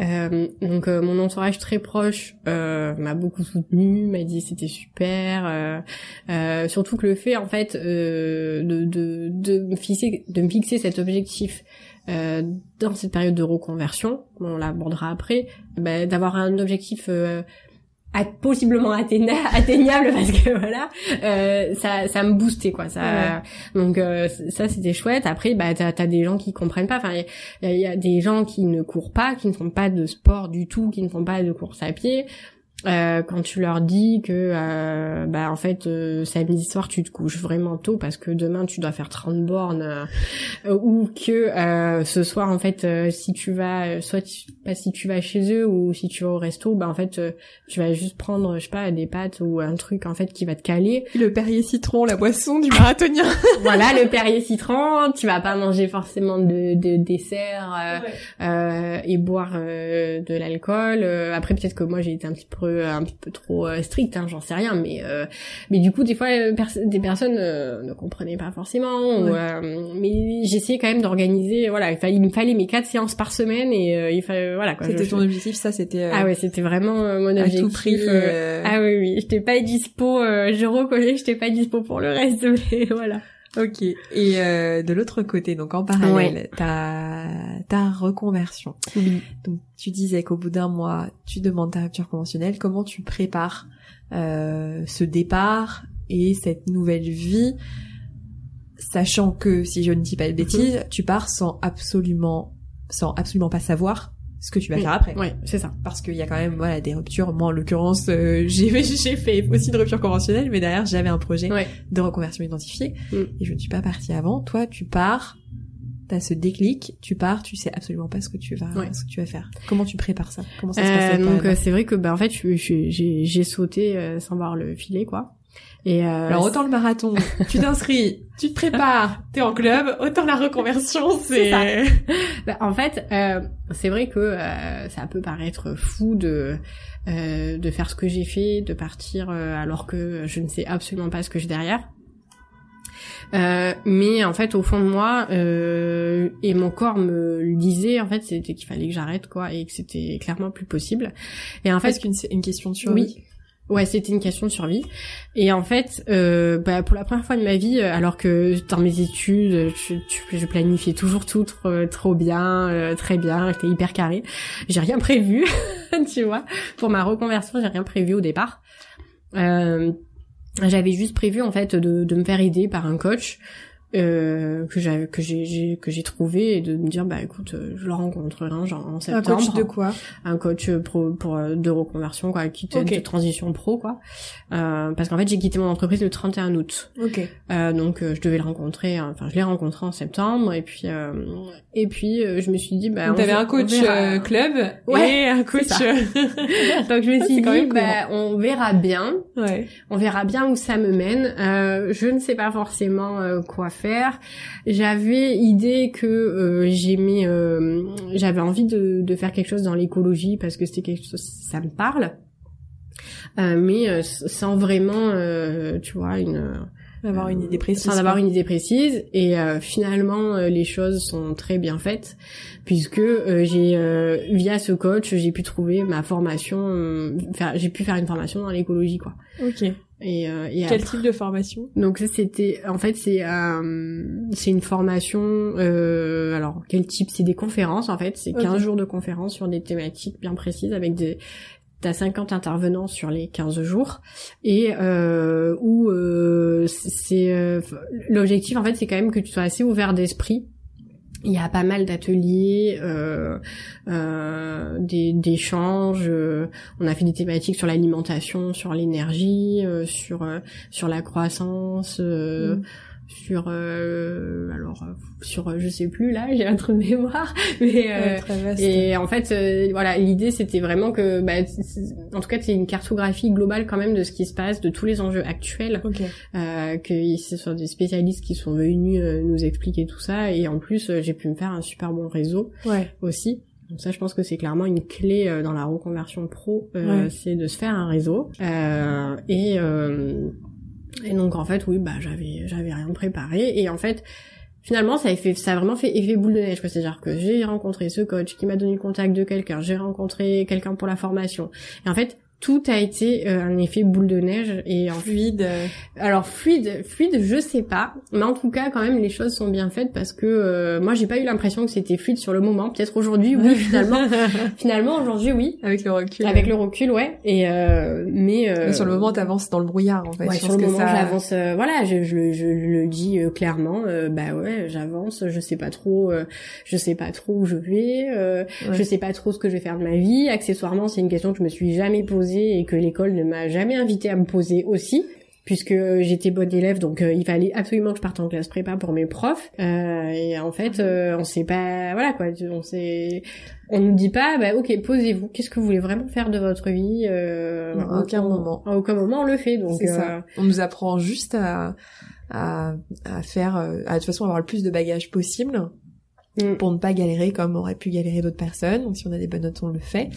euh, donc euh, mon entourage très proche euh, m'a beaucoup soutenu, m'a dit c'était super, euh, surtout que le fait en fait de, de, de me fixer de me fixer cet objectif dans cette période de reconversion, on l'abordera après, bah, d'avoir un objectif possiblement atteignable parce que voilà euh, ça ça me boostait quoi ça donc euh, ça c'était chouette. Après bah t'as as des gens qui comprennent pas. Enfin il y, a des gens qui ne courent pas qui ne font pas de sport du tout qui ne font pas de course à pied euh, quand tu leur dis que euh, bah en fait euh, samedi soir tu te couches vraiment tôt parce que demain tu dois faire 30 bornes euh, ou que euh, ce soir en fait si tu vas soit tu, pas si tu vas chez eux ou si tu vas au resto bah en fait tu vas juste prendre je sais pas des pâtes ou un truc en fait qui va te caler. Le Perrier citron la boisson du marathonien. Voilà le Perrier citron tu vas pas manger forcément de, de dessert et boire de l'alcool. Après peut-être que moi j'ai été un petit peu un petit peu trop euh, strict, hein, j'en sais rien, mais euh, mais du coup des fois euh, des personnes ne comprenaient pas forcément. mais j'essayais quand même d'organiser, voilà, il, fallait, il me fallait mes quatre séances par semaine et il fallait voilà. C'était ton objectif, ça c'était. ah ouais, c'était vraiment mon objectif. À tout prix. Ah oui oui, j'étais pas dispo, je reconnais que j'étais pas dispo pour le reste, mais voilà. Ok. Et euh, de l'autre côté, donc en parallèle, ta ta reconversion. Oui. Donc tu disais qu'au bout d'un mois, tu demandes ta rupture conventionnelle. Comment tu prépares euh, ce départ et cette nouvelle vie, sachant que si je ne dis pas de bêtises, mhm. tu pars sans absolument sans absolument pas savoir ce que tu vas faire après. Ouais, c'est ça. Parce qu'il y a quand même voilà des ruptures. Moi en l'occurrence, euh, j'ai j'ai fait aussi une rupture conventionnelle, mais derrière j'avais un projet de reconversion identifiée mm. et je ne suis pas partie avant. Toi, tu pars, t'as ce déclic, tu pars, tu sais absolument pas ce que tu vas ce que tu vas faire. Comment tu prépares ça? Comment ça se passe euh, Donc euh, c'est vrai que bah en fait j'ai j'ai sauté euh, sans voir le filet quoi. Et euh, Alors autant le marathon, tu t'inscris, tu te prépares, t'es en club, autant la reconversion, c'est. bah, en fait, euh, c'est vrai que euh, ça peut paraître fou de euh, de faire ce que j'ai fait, de partir euh, alors que je ne sais absolument pas ce que j'ai derrière. mais en fait, au fond de moi, et mon corps me le disait, en fait, c'était qu'il fallait que j'arrête, quoi, et que c'était clairement plus possible. Et en fait, est-ce qu'une une question de survie oui. Ouais, c'était une question de survie. Et en fait, euh, bah, pour la première fois de ma vie, euh, alors que dans mes études, je, planifiais toujours tout trop, trop bien, euh, très bien, j'étais hyper carré. J'ai rien prévu, tu vois. Pour ma reconversion, j'ai rien prévu au départ. Euh, j'avais juste prévu en fait de me faire aider par un coach euh, que j'ai que j'ai que j'ai trouvé et de me dire bah écoute euh, je le rencontrerai hein, genre en septembre un coach de quoi? Un coach pro pour euh, de reconversion quoi qui de transition pro quoi. Euh, parce qu'en fait j'ai quitté mon entreprise le 31 août. Ok. Euh, donc je devais le rencontrer enfin je l'ai rencontré en septembre et puis et puis je me suis dit bah t'avais un coach club ouais, et un coach. donc je me suis dit bah on verra bien. Ouais. on verra bien où ça me mène. Je ne sais pas forcément quoi faire j'avais idée que euh, j'aimais, euh, j'avais envie de, de, faire quelque chose dans l'écologie parce que c'était quelque chose, ça me parle, euh, mais sans vraiment, tu vois, une avoir une idée précise. Sans avoir une idée précise. Et finalement, les choses sont très bien faites puisque j'ai via ce coach, j'ai pu trouver ma formation. j'ai pu faire une formation dans l'écologie, quoi. Ok. Et, euh, et quel type de formation? Donc c'était, en fait, c'est euh, c'est une formation. Euh, alors quel type? C'est des conférences en fait. C'est 15 jours de conférences sur des thématiques bien précises avec des T'as 50 intervenants sur les 15 jours et euh, où euh, c'est euh, l'objectif en fait c'est quand même que tu sois assez ouvert d'esprit il y a pas mal d'ateliers, euh, euh, d'échanges. Euh, on a fait des thématiques sur l'alimentation, sur l'énergie, euh, sur euh, sur la croissance. Mm sur euh, alors euh, sur euh, je sais plus là j'ai un trou de mémoire mais et en fait voilà l'idée c'était vraiment que bah, en tout cas c'est une cartographie globale quand même de ce qui se passe de tous les enjeux actuels okay. que ce soit des spécialistes qui sont venus nous expliquer tout ça et en plus j'ai pu me faire un super bon réseau ouais. aussi donc ça, je pense que c'est clairement une clé dans la reconversion pro, euh, c'est de se faire un réseau. Euh, et euh, et donc en fait, oui, bah j'avais j'avais rien préparé et en fait finalement ça a fait ça a vraiment fait effet boule de neige c'est-à-dire que j'ai rencontré ce coach qui m'a donné le contact de quelqu'un, j'ai rencontré quelqu'un pour la formation. Et en fait, tout a été euh, un effet boule de neige et en fluide. Euh. Alors fluide, fluide, je sais pas, mais en tout cas quand même les choses sont bien faites parce que euh, moi j'ai pas eu l'impression que c'était fluide sur le moment. Peut-être aujourd'hui oui finalement. finalement aujourd'hui oui. Avec le recul. Avec le recul ouais. Et mais, sur le moment t'avances dans le brouillard en fait. Ouais, sur le moment j'avance. voilà, je, je, je, le dis clairement. bah ouais, j'avance. Je sais pas trop. je sais pas trop où je vais. Je sais pas trop ce que je vais faire de ma vie. Accessoirement c'est une question que je me suis jamais posée poser et que l'école ne m'a jamais invité à me poser aussi puisque j'étais bonne élève, donc euh, il fallait absolument que je parte en classe prépa pour mes profs. Euh, et en fait, euh, on sait pas, voilà quoi, on sait, on nous dit pas, bah ok, posez-vous. Qu'est-ce que vous voulez vraiment faire de votre vie euh, À aucun moment. À aucun moment on le fait. Donc ça. on nous apprend juste à à, à faire, à de toute façon avoir le plus de bagages possible Mm. pour ne pas galérer comme aurait pu galérer d'autres personnes. Donc si on a des bonnes notes, on le fait.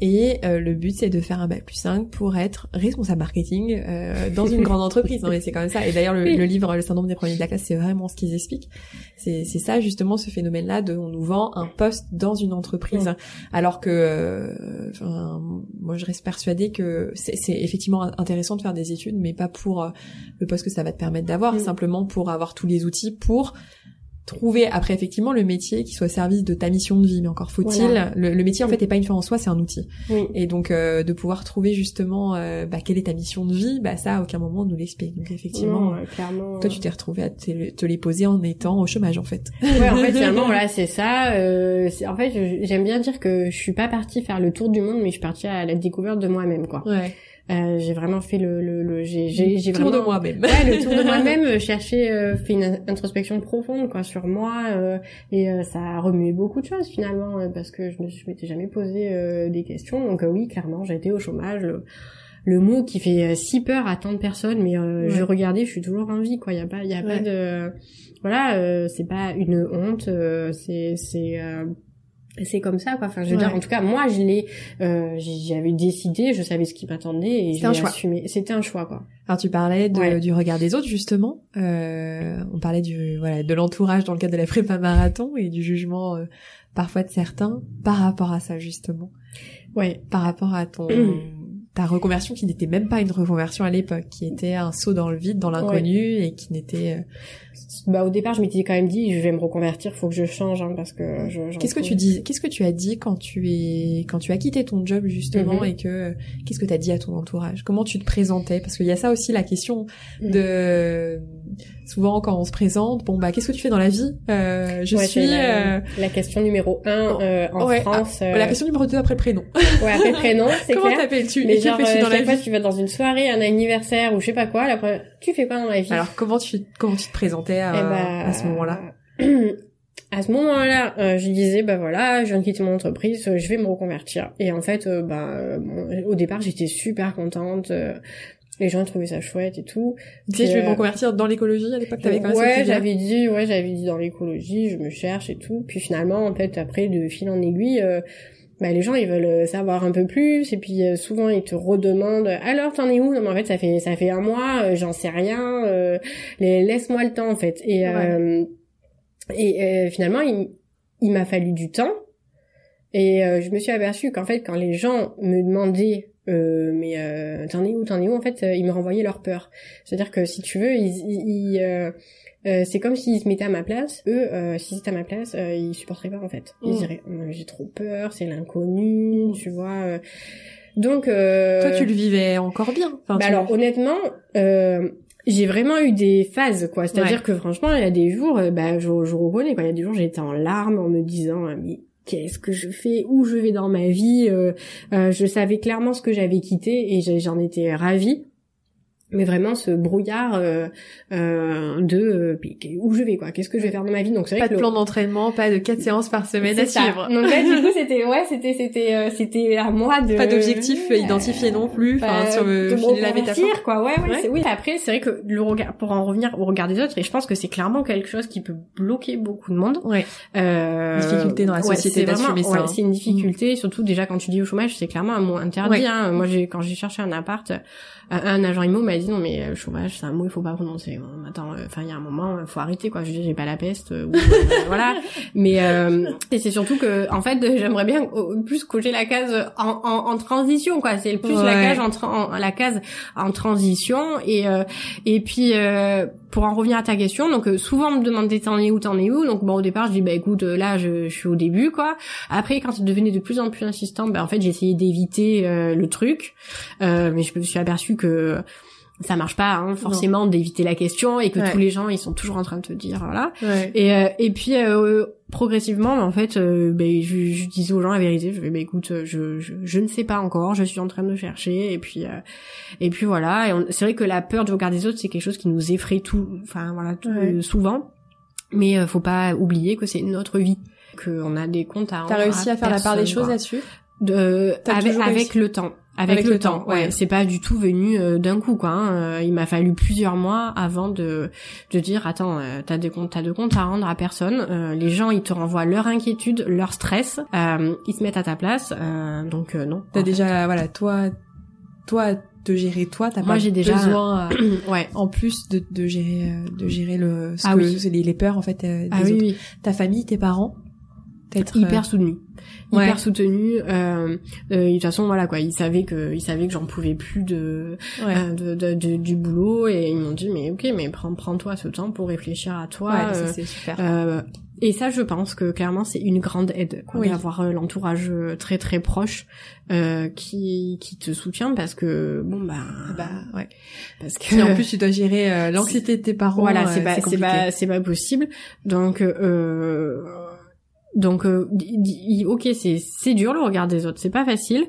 Et euh, le but, c'est de faire un bac plus 5 pour être responsable marketing euh, dans une grande entreprise. Non mais c'est quand même ça. Et d'ailleurs, le, livre Le syndrome des premiers de la classe, c'est vraiment ce qu'ils expliquent. C'est ça justement ce phénomène-là de on nous vend un poste dans une entreprise, mm. alors que euh, enfin, moi je reste persuadée que c'est effectivement intéressant de faire des études, mais pas pour le poste que ça va te permettre d'avoir, mm. simplement pour avoir tous les outils pour trouver après effectivement le métier qui soit service de ta mission de vie. Mais encore faut-il le, métier en fait est pas une fin en soi c'est un outil. Et donc euh, de pouvoir trouver justement euh, bah, quelle est ta mission de vie bah ça à aucun moment on nous l'explique. Donc effectivement clairement, toi tu t'es retrouvé à te, les poser en étant au chômage en fait. Ouais en fait finalement voilà c'est ça euh, en fait j'aime bien dire que je suis pas partie faire le tour du monde mais je suis partie à la découverte de moi-même quoi. Ouais euh, j'ai vraiment fait le, le, le j'ai j'ai tour vraiment de moi-même. Ouais, le tour de moi-même, euh, chercher, euh, fait une introspection profonde quoi sur moi euh, et euh, ça a remué beaucoup de choses finalement parce que je me je m'étais jamais posé des questions. Donc oui, clairement, j'ai été au chômage. Le, le mot qui fait si peur à tant de personnes, mais je regardais, je suis toujours en vie quoi. Il y a pas, il y a pas de, voilà, c'est pas une honte, c'est c'est c'est comme ça quoi. Enfin je veux dire en tout cas moi je l'ai euh, j'avais décidé je savais ce qui m'attendait et j'ai assumé. C'était un choix quoi. Alors tu parlais de, du regard des autres justement. Euh, on parlait du voilà de l'entourage dans le cadre de la prépa marathon et du jugement euh, parfois de certains par rapport à ça justement. Ouais. Par rapport à ton ta reconversion qui n'était même pas une reconversion à l'époque qui était un saut dans le vide dans l'inconnu et qui n'était euh, bah au départ je m'étais quand même dit je vais me reconvertir faut que je change hein, parce que je qu'est-ce que tu dis qu'est-ce que tu as dit quand tu es quand tu as quitté ton job justement mhm. et que qu'est-ce que tu as dit à ton entourage? Comment tu te présentais? Parce qu'il y a ça aussi la question mhm. de souvent quand on se présente bon bah qu'est-ce que tu fais dans la vie? Euh, je suis la, euh, la, question numéro un euh, en France ah, la question numéro deux après le prénom. Ouais après le prénom c'est comment t'appelles-tu? Mais genre fais-tu dans la vie? tu vas dans une soirée un anniversaire ou je sais pas quoi la tu fais quoi dans la vie? Alors comment tu comment tu te présentais à, eh bah, à ce moment-là? À ce moment-là, euh, je disais bah voilà, je viens de quitter mon entreprise, euh, je vais me reconvertir. Et en fait, euh, bah au départ, j'étais super contente. les gens trouvaient ça chouette et tout. Tu sais, je vais me reconvertir dans l'écologie à l'époque. T'avais quand même Ouais, j'avais dit, ouais, j'avais dit dans l'écologie, je me cherche et tout. Puis finalement, en fait, après de fil en aiguille. Bah, les gens ils veulent savoir un peu plus et puis souvent ils te redemandent alors t'en es où? Non mais en fait ça fait ça fait un mois j'en sais rien laisse-moi le temps en fait et et euh, finalement, il, il m'a fallu du temps. Et euh, je me suis aperçue qu'en fait, quand les gens me demandaient euh, mais euh, t'en es où, t'en es où? En fait, ils me renvoyaient leur peur. C'est-à-dire que si tu veux, ils, ils c'est comme s'ils se mettaient à ma place. Eux, s'ils étaient à ma place, ils supporteraient pas en fait. Ils mmh. diraient j'ai trop peur, c'est l'inconnu, tu vois. Donc toi, tu le vivais encore bien. Enfin, bah alors honnêtement, j'ai vraiment eu des phases quoi c'est à dire que franchement il y a des jours euh, bah je, je reconnais quoi il y a des jours j'étais en larmes en me disant mais qu'est-ce que je fais? Où je vais dans ma vie euh, euh, je savais clairement ce que j'avais quitté et j'en étais ravie mais vraiment ce brouillard euh, euh, de euh, où je vais quoi qu'est-ce que je vais faire de ma vie donc c'est pas de plan d'entraînement pas de quatre séances par semaine à suivre. Donc là du coup c'était ouais c'était c'était euh, c'était à moi de pas d'objectif identifié non plus enfin sur le de la métaphore. quoi. Ouais ouais, oui après c'est vrai que le regard pour en revenir au regard des autres et je pense que c'est clairement quelque chose qui peut bloquer beaucoup de monde. Ouais. Euh, difficulté dans la société d'assumer ça ouais, c'est une difficulté surtout déjà quand tu dis au chômage c'est clairement un mot interdit hein. moi j'ai quand j'ai cherché un appart un agent immo m'a dit non mais le euh, chômage c'est un mot il faut pas prononcer. Attends euh, enfin il y a un moment il faut arrêter quoi. Je j'ai pas la peste euh, voilà. Mais et c'est surtout que en fait j'aimerais bien plus cocher la case en, en, en transition quoi. C'est le plus la case en, en, la case en transition. Et et puis pour en revenir à ta question, donc souvent on me demandait t'en es où, t'en es où, donc bon au départ je dis bah écoute là je, je suis au début quoi. Après quand ça devenait de plus en plus insistant, bah en fait j'ai essayé d'éviter le truc, mais je me suis aperçu que ça marche pas hein, forcément d'éviter la question et que tous les gens ils sont toujours en train de te dire voilà et euh, et puis euh, progressivement, en fait, euh, ben, je, je, disais aux gens la vérité. Je vais, ben, écoute, je, je, je, ne sais pas encore. Je suis en train de chercher. Et puis, euh, et puis voilà. Et c'est vrai que la peur du regard des autres, c'est quelque chose qui nous effraie tout, enfin voilà, tout, souvent. Mais euh, faut pas oublier que c'est notre vie, qu'on a des comptes à. T'as réussi à, faire la part des choses là-dessus? De avec, avec le temps. Avec, le, temps, ouais. C'est pas du tout venu euh, d'un coup, quoi. Hein. Euh, il m'a fallu plusieurs mois avant de de dire attends, euh, t'as des comptes, t'as de comptes à rendre à personne. les gens, ils te renvoient leur inquiétude, leur stress. ils se mettent à ta place. donc non. T'as déjà, voilà, toi, toi, de gérer toi, t'as pas j'ai déjà besoin, ouais. en plus de, de gérer, de gérer le, ce ah que, oui. les, peurs en fait des ah, autres. Oui, Ta famille, tes parents être hyper soutenu hyper soutenu euh, euh, de toute façon voilà quoi. Ils savaient que ils savaient que j'en pouvais plus de, euh, de, de, du boulot et ils m'ont dit mais ok mais prends prends toi ce temps pour réfléchir à toi ouais, ça, c'est super. et ça, je pense que clairement, c'est une grande aide quoi, d'avoir l'entourage très très proche euh, qui qui te soutient parce que bon bah, bah ouais. parce que si en plus tu dois gérer l'anxiété de tes parents voilà c'est pas c'est pas c'est pas possible. Donc euh, donc, euh, ok, c'est c'est dur le regard des autres, c'est pas facile,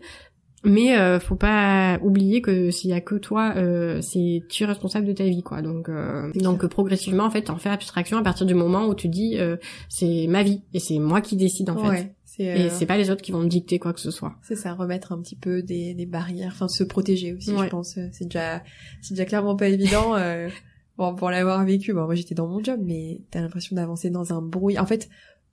mais euh, faut pas oublier que s'il y a que toi, euh, c'est tu es responsable de ta vie, quoi. Donc, euh, donc progressivement, en fait, t'en fais abstraction à partir du moment où tu dis euh, c'est ma vie et c'est moi qui décide en fait. et c'est pas les autres qui vont me dicter quoi que ce soit. C'est ça, remettre un petit peu des, des barrières, enfin se protéger aussi, je pense. C'est déjà c'est déjà clairement pas évident. bon, pour l'avoir vécu, bon, moi j'étais dans mon job, mais t'as l'impression d'avancer dans un bruit. En fait,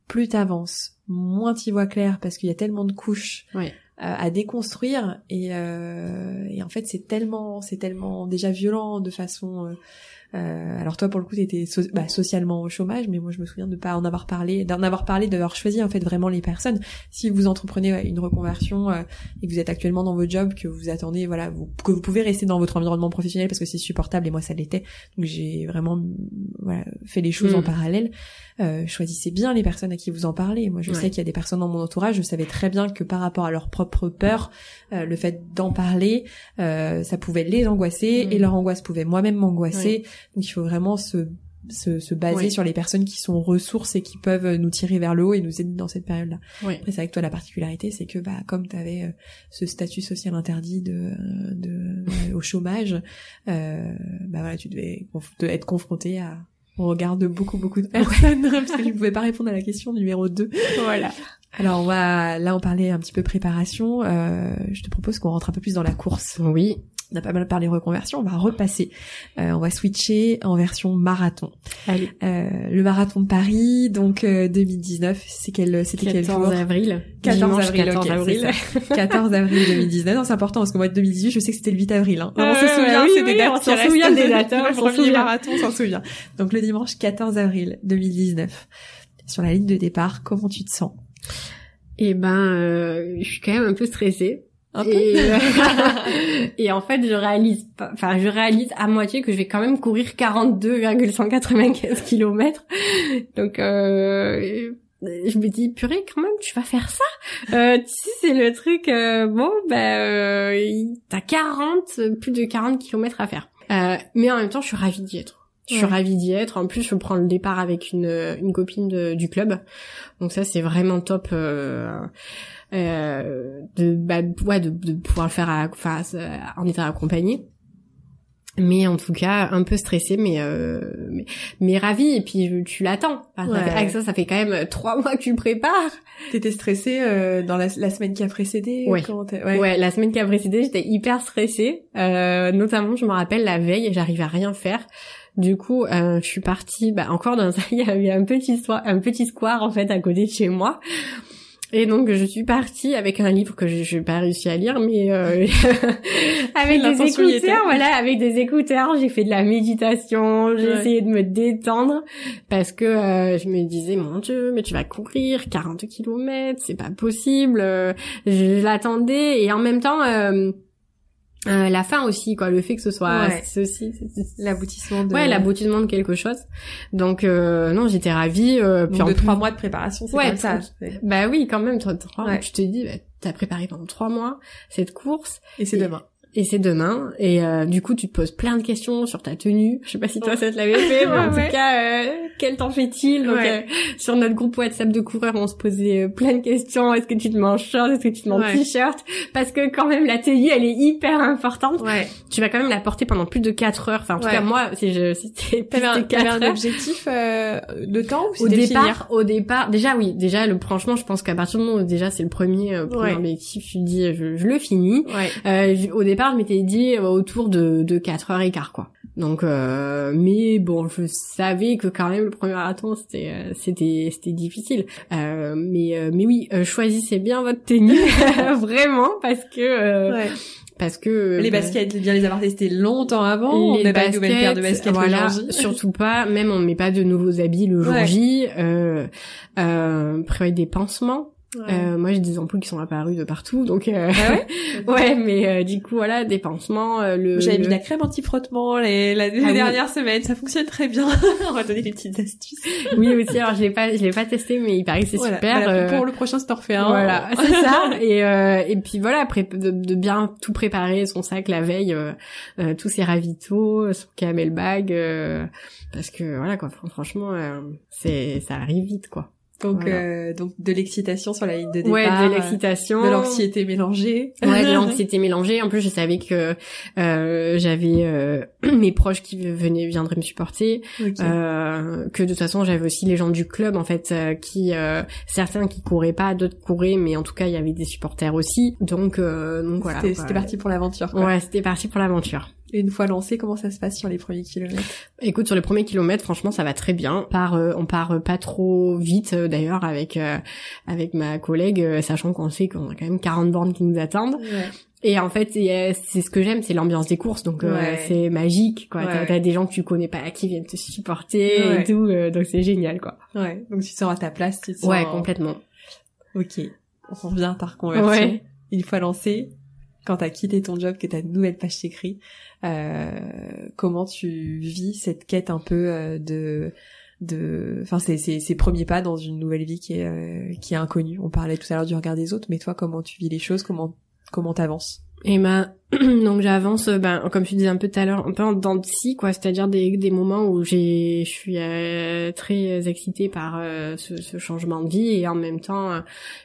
plus t'avances, moins t'y vois clair parce qu'il y a tellement de couches euh, à déconstruire et, euh, et en fait c'est tellement c'est tellement déjà violent de façon euh, euh, alors toi pour le coup t'étais bah, socialement au chômage, mais moi je me souviens de pas en avoir parlé, d'en avoir parlé, d'avoir choisi en fait vraiment les personnes. Si vous entreprenez une reconversion euh, et que vous êtes actuellement dans votre job, que vous attendez, voilà, vous, que vous pouvez rester dans votre environnement professionnel parce que c'est supportable et moi ça l'était. Donc j'ai vraiment voilà, fait les choses en mm. parallèle. Euh, choisissez bien les personnes à qui vous en parlez. Moi je sais qu'il y a des personnes dans mon entourage, je savais très bien que par rapport à leur propre peur, euh, le fait d'en parler, ça pouvait les angoisser et mm. leur angoisse pouvait moi-même m'angoisser. Donc il faut vraiment se se, se baser sur les personnes qui sont ressources et qui peuvent nous tirer vers le haut et nous aider dans cette période-là. Après, c'est avec toi la particularité, c'est que bah comme tu avais euh, ce statut social interdit de, de euh, au chômage, euh, bah voilà, tu devais être confronté à au regard de beaucoup beaucoup de personnes parce que je ne pouvais pas répondre à la question numéro 2. Voilà. Alors on va là on parlait un petit peu préparation. Euh, je te propose qu'on rentre un peu plus dans la course. Oui on a pas mal parlé reconversion, on va repasser. Euh, on va switcher en version marathon. Allez. Euh, le marathon de Paris, donc 2019, euh, c'est quel c'était quel jour? avril. 14 avril. 14 avril. 14 avril 2019. Non, c'est important parce que moi de 2018, je sais que c'était le 8 avril. Hein. on se souvient, c'est des dates. On s'en souvient des dates. Hein, le premier marathon, on s'en souvient. Donc le dimanche 14 avril 2019. Sur la ligne de départ, comment tu te sens? Eh ben, je suis quand même un peu stressée et, et, en fait, je réalise pas, enfin, je réalise à moitié que je vais quand même courir 42,195 km. Donc, euh, je me dis, purée, quand même, tu vas faire ça euh, Tu sais, c'est le truc, euh, bon, ben, euh, t'as 40, plus de 40 km à faire. Euh, mais en même temps, je suis ravie d'y être. Je suis ravie d'y être. En plus, je prends le départ avec une, une copine de, du club. Donc ça, c'est vraiment top. Euh, euh, de, bah, ouais, de, de, pouvoir le faire à, enfin, en étant accompagné mais en tout cas un peu stressé mais euh, mais, mais ravi et puis tu l'attends enfin, ça, ça, ça fait quand même trois mois que tu prépares t'étais stressée euh, dans la, la, semaine qui a précédé ouais. ouais. ouais la semaine qui a précédé j'étais hyper stressée euh, notamment je me rappelle la veille j'arrivais à rien faire du coup, euh, je suis partie, bah, encore dans un, il y avait un petit, un petit square en fait à côté de chez moi et donc je suis partie avec un livre que je n'ai pas réussi à lire, mais euh, avec des écouteurs, voilà, avec des écouteurs, j'ai fait de la méditation, j'ai essayé de me détendre parce que euh, je me disais mon Dieu, mais tu vas courir 40 kilomètres, c'est pas possible. je l'attendais et en même temps. Euh, euh, la fin aussi quoi le fait que ce soit ceci l'aboutissement de ouais l'aboutissement de quelque chose. Donc euh, non j'étais ravie euh, puis en de trois mois de préparation c'est comme ça. bah oui quand même trois, tu te dis bah, t'as préparé pendant trois mois cette course et c'est demain et c'est demain. Et euh, du coup, tu te poses plein de questions sur ta tenue. Je sais pas si toi ça te l'avait fait, mais en tout cas, euh, quel temps fait-il? Donc euh, sur notre groupe WhatsApp de coureurs, on se posait euh, plein de questions. Est-ce que tu te mets en short? Est-ce que tu te mets en t-shirt? Parce que quand même, la tenue, elle est hyper importante. Tu vas quand même la porter pendant plus de 4 heures. Enfin, en tout cas, moi, si je, c'était plus de 4 heures. un objectif de temps ou au départ, au départ, déjà oui, déjà le franchement, je pense qu'à partir du moment où déjà c'est le premier, premier objectif, tu dis je, je le finis. au départ, je m'étais dit autour de, de 4 heures et quart, quoi. Donc, euh, mais bon, je savais que quand même le premier marathon c'était euh, c'était c'était difficile. Euh, mais euh, mais oui, choisissez bien votre tenue vraiment parce que ouais. parce que les baskets, bien les avoir testées longtemps avant. Les on met pas de nouvelles paires de baskets voilà, surtout pas. Même on met pas de nouveaux habits le jour J. Euh, euh, prévoyez des pansements. Euh, moi j'ai des ampoules qui sont apparues de partout donc euh... ah ouais, ouais mais euh, du coup voilà des pansements euh, le j'avais mis la crème anti-frottement les la ah dernière semaine ça fonctionne très bien. On va donner des petites astuces. Oui aussi alors je l'ai pas je l'ai pas testé mais il paraît que c'est super pour le prochain store fait voilà c'est ça. Et et puis voilà après de, de, bien tout préparer son sac la veille tous ses ravitaux son camel bag parce que voilà quoi franchement c'est ça arrive vite quoi donc, euh, donc de l'excitation sur la ligne de départ. Ouais, de l'excitation. De l'anxiété mélangée. Ouais, de l'anxiété mélangée. En plus, je savais que euh, j'avais euh, mes proches qui venaient viendraient me supporter. Euh, que de toute façon, j'avais aussi les gens du club en fait, euh, qui certains qui couraient pas, d'autres couraient, mais en tout cas, il y avait des supporters aussi. Donc, donc voilà. C'était parti pour l'aventure. Ouais, c'était parti pour l'aventure. Et une fois lancé, comment ça se passe sur les premiers kilomètres? Écoute, sur les premiers kilomètres, franchement, ça va très bien. On part, euh, on part euh, pas trop vite euh, d'ailleurs avec avec ma collègue, sachant qu'on sait qu'on a quand même 40 bornes qui nous attendent. Et en fait, c'est ce que j'aime, c'est l'ambiance des courses, donc c'est magique, quoi. T'as des gens que tu connais pas qui viennent te supporter et tout, donc c'est génial, quoi. Ouais. Donc tu sors à ta place, tu te Ouais, complètement. Ok. On revient par conversion. Une fois lancé, quand t'as quitté ton job, que ta nouvelle page s'écrit, euh, comment tu vis cette quête un peu euh, de de enfin c'est ces premiers pas dans une nouvelle vie qui est euh, qui est inconnue? On parlait tout à l'heure du regard des autres mais toi comment tu vis les choses? Comment comment t'avances? Et ben donc j'avance ben comme tu disais un peu tout à l'heure un peu en dents de scie quoi. C'est-à-dire des, des moments où j'ai je suis euh, très excitée par euh, ce, ce, changement de vie et en même temps euh,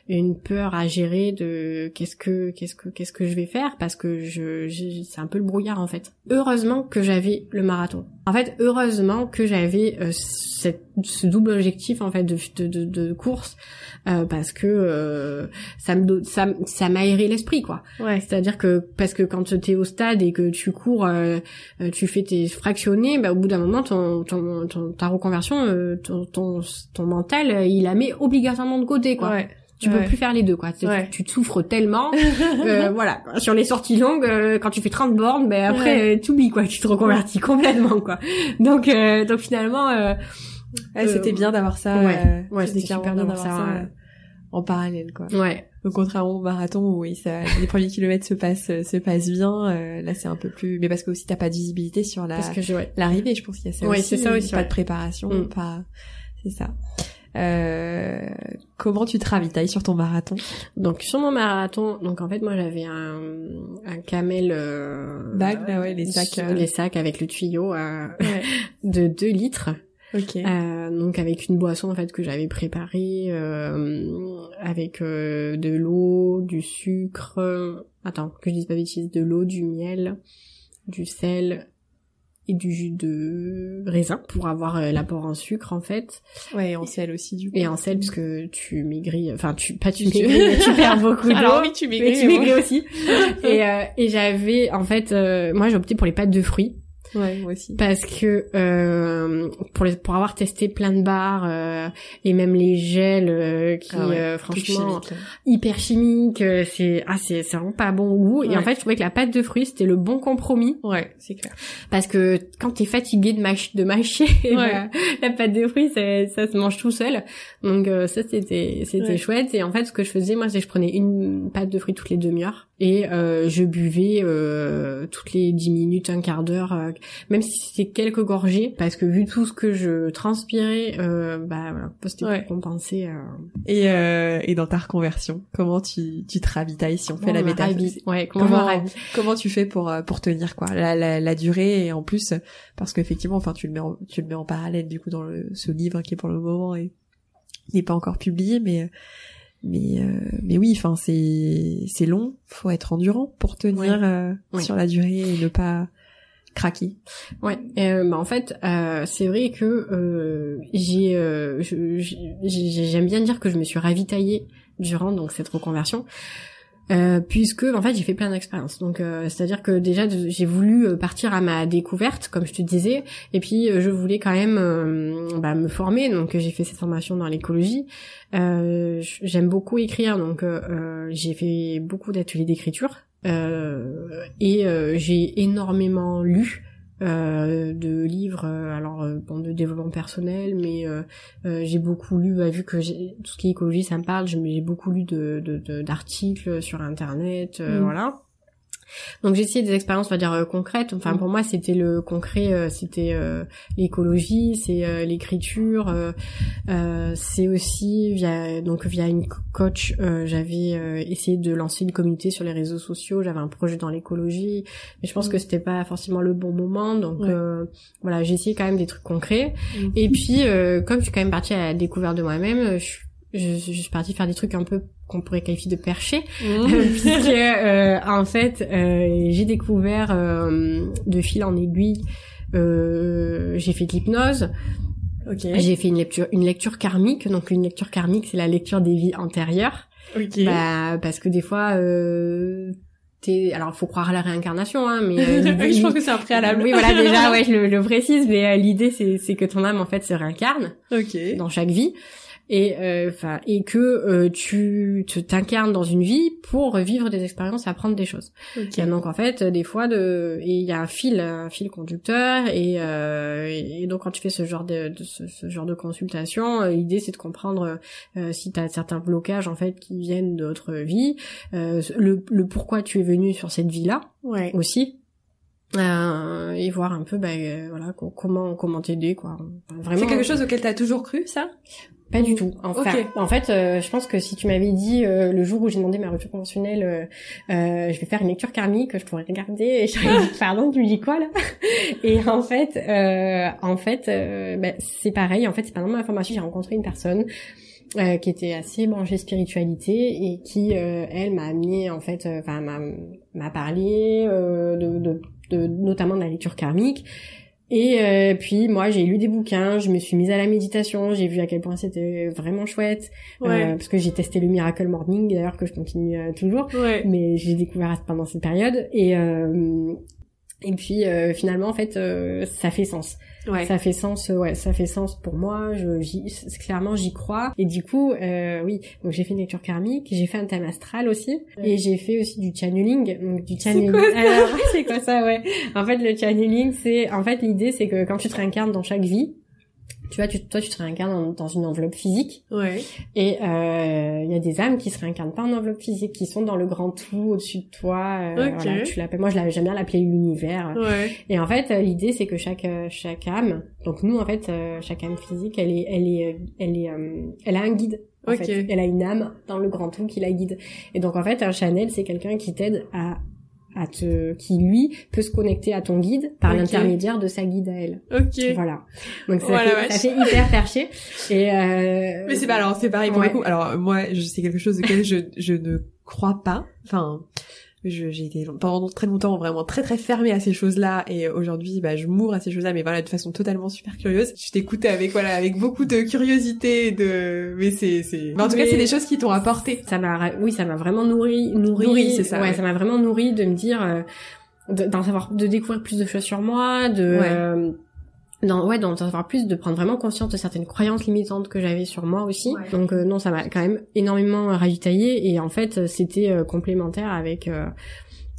une peur à gérer de qu'est-ce que qu'est-ce que qu'est-ce que je vais faire parce que je c'est un peu le brouillard en fait. Heureusement que j'avais le marathon. En fait heureusement que j'avais cette ce double objectif en fait de de, de, course parce que ça me ça ça m'a aéré l'esprit quoi. Ouais. C'est-à-dire que parce que quand tu es au stade et que tu cours, euh, euh, tu fais tes fractionnés, bah, au bout d'un moment, ton, ton, ta reconversion, euh, ton, ton, ton, mental, il la met obligatoirement de côté, quoi. Tu peux plus faire les deux, quoi. Tu, te souffres tellement. voilà. Sur les sorties longues, quand tu fais 30 bornes, ben après, tu oublies, quoi. Tu te reconvertis complètement, quoi. Donc, donc finalement... c'était bien d'avoir ça. Ouais, ouais c'était super bien d'avoir ça en parallèle quoi. Ouais. Donc contrairement au marathon où oui, ça, les premiers kilomètres se passent se passent bien, euh, là c'est un peu plus mais parce que aussi t'as pas de visibilité sur la l'arrivée, je pense qu'il y a ça aussi. c'est ça aussi. Pas de préparation, mm. pas c'est ça. Euh, comment tu te ravitailles sur ton marathon? Donc sur mon marathon, donc en fait moi j'avais un, un camel euh, bag, là ouais les sacs, euh... les sacs avec le tuyau euh, de 2 litres. Euh, donc avec une boisson en fait que j'avais préparée euh, avec euh, de l'eau, du sucre, attends que je dise pas bêtise, de l'eau, du miel, du sel et du jus de raisin pour avoir euh, l'apport en sucre en fait. Ouais, et en sel aussi du coup. Et en sel parce que tu maigris, enfin tu pas tu maigris, mais tu perds beaucoup d'eau. Alors oui, tu maigris. tu maigris aussi. et euh, et j'avais en fait moi j'ai opté pour les pâtes de fruits Ouais, moi aussi. Parce que euh, pour les, pour avoir testé plein de bars euh, et même les gels euh, qui ah euh, franchement hyper chimiques, euh, c'est ah c'est c'est vraiment pas bon au goût. Et en fait, je trouvais que la pâte de fruits c'était le bon compromis. Ouais, c'est clair. Parce que quand t'es fatigué de mâcher de mâcher la, la, pâte de fruits, ça, ça se mange tout seul. Donc ça c'était c'était chouette. Et en fait, ce que je faisais moi, c'est que je prenais une pâte de fruits toutes les demi-heures et je buvais toutes les dix minutes, un quart d'heure même si c'était quelques gorgées, parce que vu tout ce que je transpirais, euh, bah voilà, c'était Ouais. pour compenser. Euh, Et, euh, et dans ta reconversion, comment tu, tu te ravitailles si on fait la ravise. Ouais, comment, tu fais pour euh, pour tenir quoi la, la, la durée et en plus parce qu'effectivement enfin tu le mets en, tu le mets en parallèle du coup dans le, ce livre qui est pour le moment et n'est pas encore publié mais mais euh, mais oui enfin c'est c'est long faut être endurant pour tenir euh, sur la durée et ne pas craquer Ouais, euh, bah en fait, euh, c'est vrai que euh, j'ai, euh, j'ai- j'ai- j'aime bien dire que je me suis ravitaillée durant donc cette reconversion, euh, puisque en fait j'ai fait plein d'expériences. Donc euh, c'est-à-dire que déjà j'ai voulu partir à ma découverte, comme je te disais, et puis je voulais quand même bah, me former. Donc j'ai fait cette formation dans l'écologie. J'aime beaucoup écrire, donc j'ai fait beaucoup d'ateliers d'écriture. Euh, et euh, j'ai énormément lu euh, de livres, euh, alors euh, bon, de développement personnel, mais j'ai beaucoup lu, bah, vu que j'ai- tout ce qui est écologie, ça me parle, j'ai j'ai beaucoup lu de de- de- d'articles sur internet, euh, Mm. voilà. Donc j'ai essayé des expériences, on va dire euh, concrètes. Enfin Mm. pour moi c'était le concret, euh, c'était euh, l'écologie, c'est euh, l'écriture, euh, euh, c'est aussi via donc via une co- coach, euh, j'avais euh, essayé de lancer une communauté sur les réseaux sociaux, j'avais un projet dans l'écologie, mais je pense Mm. que c'était pas forcément le bon moment, donc Ouais. euh, voilà j'ai essayé quand même des trucs concrets. Mm. Et puis euh, comme je suis quand même partie à la découverte de moi-même, je, je, je suis partie faire des trucs un peu qu'on pourrait qualifier de perchés. Puisque euh, en fait euh, j'ai découvert euh, de fil en aiguille euh, j'ai fait de l'hypnose. Ok. J'ai fait une lecture une lecture karmique. Donc une lecture karmique c'est la lecture des vies antérieures. Ok. Bah, parce que des fois euh, t'es alors faut croire à la réincarnation hein mais euh, je pense que c'est un préalable. Oui voilà déjà ouais je le, le précise mais euh, l'idée c'est c'est que ton âme en fait se réincarne ok. dans chaque vie et euh, enfin et que euh, tu te t'incarnes dans une vie pour vivre des expériences apprendre des choses. Ok. Et donc en fait euh, des fois de et il y a un fil un fil conducteur et, euh, et donc quand tu fais ce genre de, de ce, ce genre de consultation euh, l'idée c'est de comprendre euh, si tu as certains blocages en fait qui viennent d'autres vies euh, le, le pourquoi tu es venu sur cette vie là ouais. aussi euh, et voir un peu bah, euh, voilà co- comment comment t'aider quoi. Vraiment c'est quelque chose auquel t'as toujours cru ça? Pas du tout. Enfin, en fait, euh, je pense que si tu m'avais dit euh, le jour où j'ai demandé ma rupture conventionnelle, euh, je vais faire une lecture karmique, je pourrais regarder et je t'aurais dit pardon, tu me dis quoi là? Et en fait, euh, en fait, bah, c'est pareil. En fait, c'est pendant ma formation, j'ai rencontré une personne euh, qui était assez branchée spiritualité et qui, euh, elle, m'a amené en fait, enfin, m'a m'a parlé euh, de, de, de notamment de la lecture karmique. Et euh, puis moi j'ai lu des bouquins, je me suis mise à la méditation, j'ai vu à quel point c'était vraiment chouette, ouais. euh, parce que j'ai testé le Miracle Morning d'ailleurs que je continue euh, toujours, ouais. Mais j'ai découvert pendant cette période. Et euh, et puis euh, finalement en fait euh, ça fait sens, ouais. Ça fait sens, euh, ouais ça fait sens pour moi, je clairement j'y crois. Et du coup euh, oui donc j'ai fait une lecture karmique, j'ai fait un thème astral aussi et j'ai fait aussi du channeling donc du channeling. c'est quoi ça ouais. En fait, le channeling, c'est, en fait, l'idée, c'est que quand tu te réincarnes dans chaque vie, tu vois, tu, toi, tu te réincarnes dans, dans une enveloppe physique, ouais et euh, il y a des âmes qui se réincarnent pas en enveloppe physique, qui sont dans le grand tout au-dessus de toi. euh, voilà, tu l'appelles. Moi, je j'aime bien l'appeler l'univers. ouais Et en fait, euh, l'idée, c'est que chaque euh, chaque âme, donc nous, en fait, chaque âme physique, elle est, elle est, elle est, elle a un guide. En Ok. fait. Elle a une âme dans le grand tout qui la guide. Et donc, en fait, un channel, c'est quelqu'un qui t'aide à à te, qui lui peut se connecter à ton guide par l'intermédiaire de sa guide à elle. ok Voilà. Donc ça, Voilà, fait, ça fait hyper perché. Et euh... Mais c'est pas alors c'est pareil pour Ouais. le coup. Alors moi je c'est quelque chose auquel je je ne crois pas. Enfin j'ai été pendant très longtemps vraiment très très fermée à ces choses-là et aujourd'hui bah je m'ouvre à ces choses-là mais voilà de façon totalement super curieuse. Je t'écoutais avec voilà avec beaucoup de curiosité de mais c'est c'est mais en tout cas c'est des choses qui t'ont apporté. ça m'a, oui, ça m'a vraiment nourri, nourri. Nourri, c'est ça, Ouais, ouais. ça m'a vraiment nourri de me dire, euh, de- d'en savoir, de découvrir plus de choses sur moi, de, Ouais. euh, d'en, ouais, d'en savoir plus, de prendre vraiment conscience de certaines croyances limitantes que j'avais sur moi aussi. Ouais. Donc euh, non, ça m'a quand même énormément ravitaillé et en fait, euh, c'était euh, complémentaire avec. euh,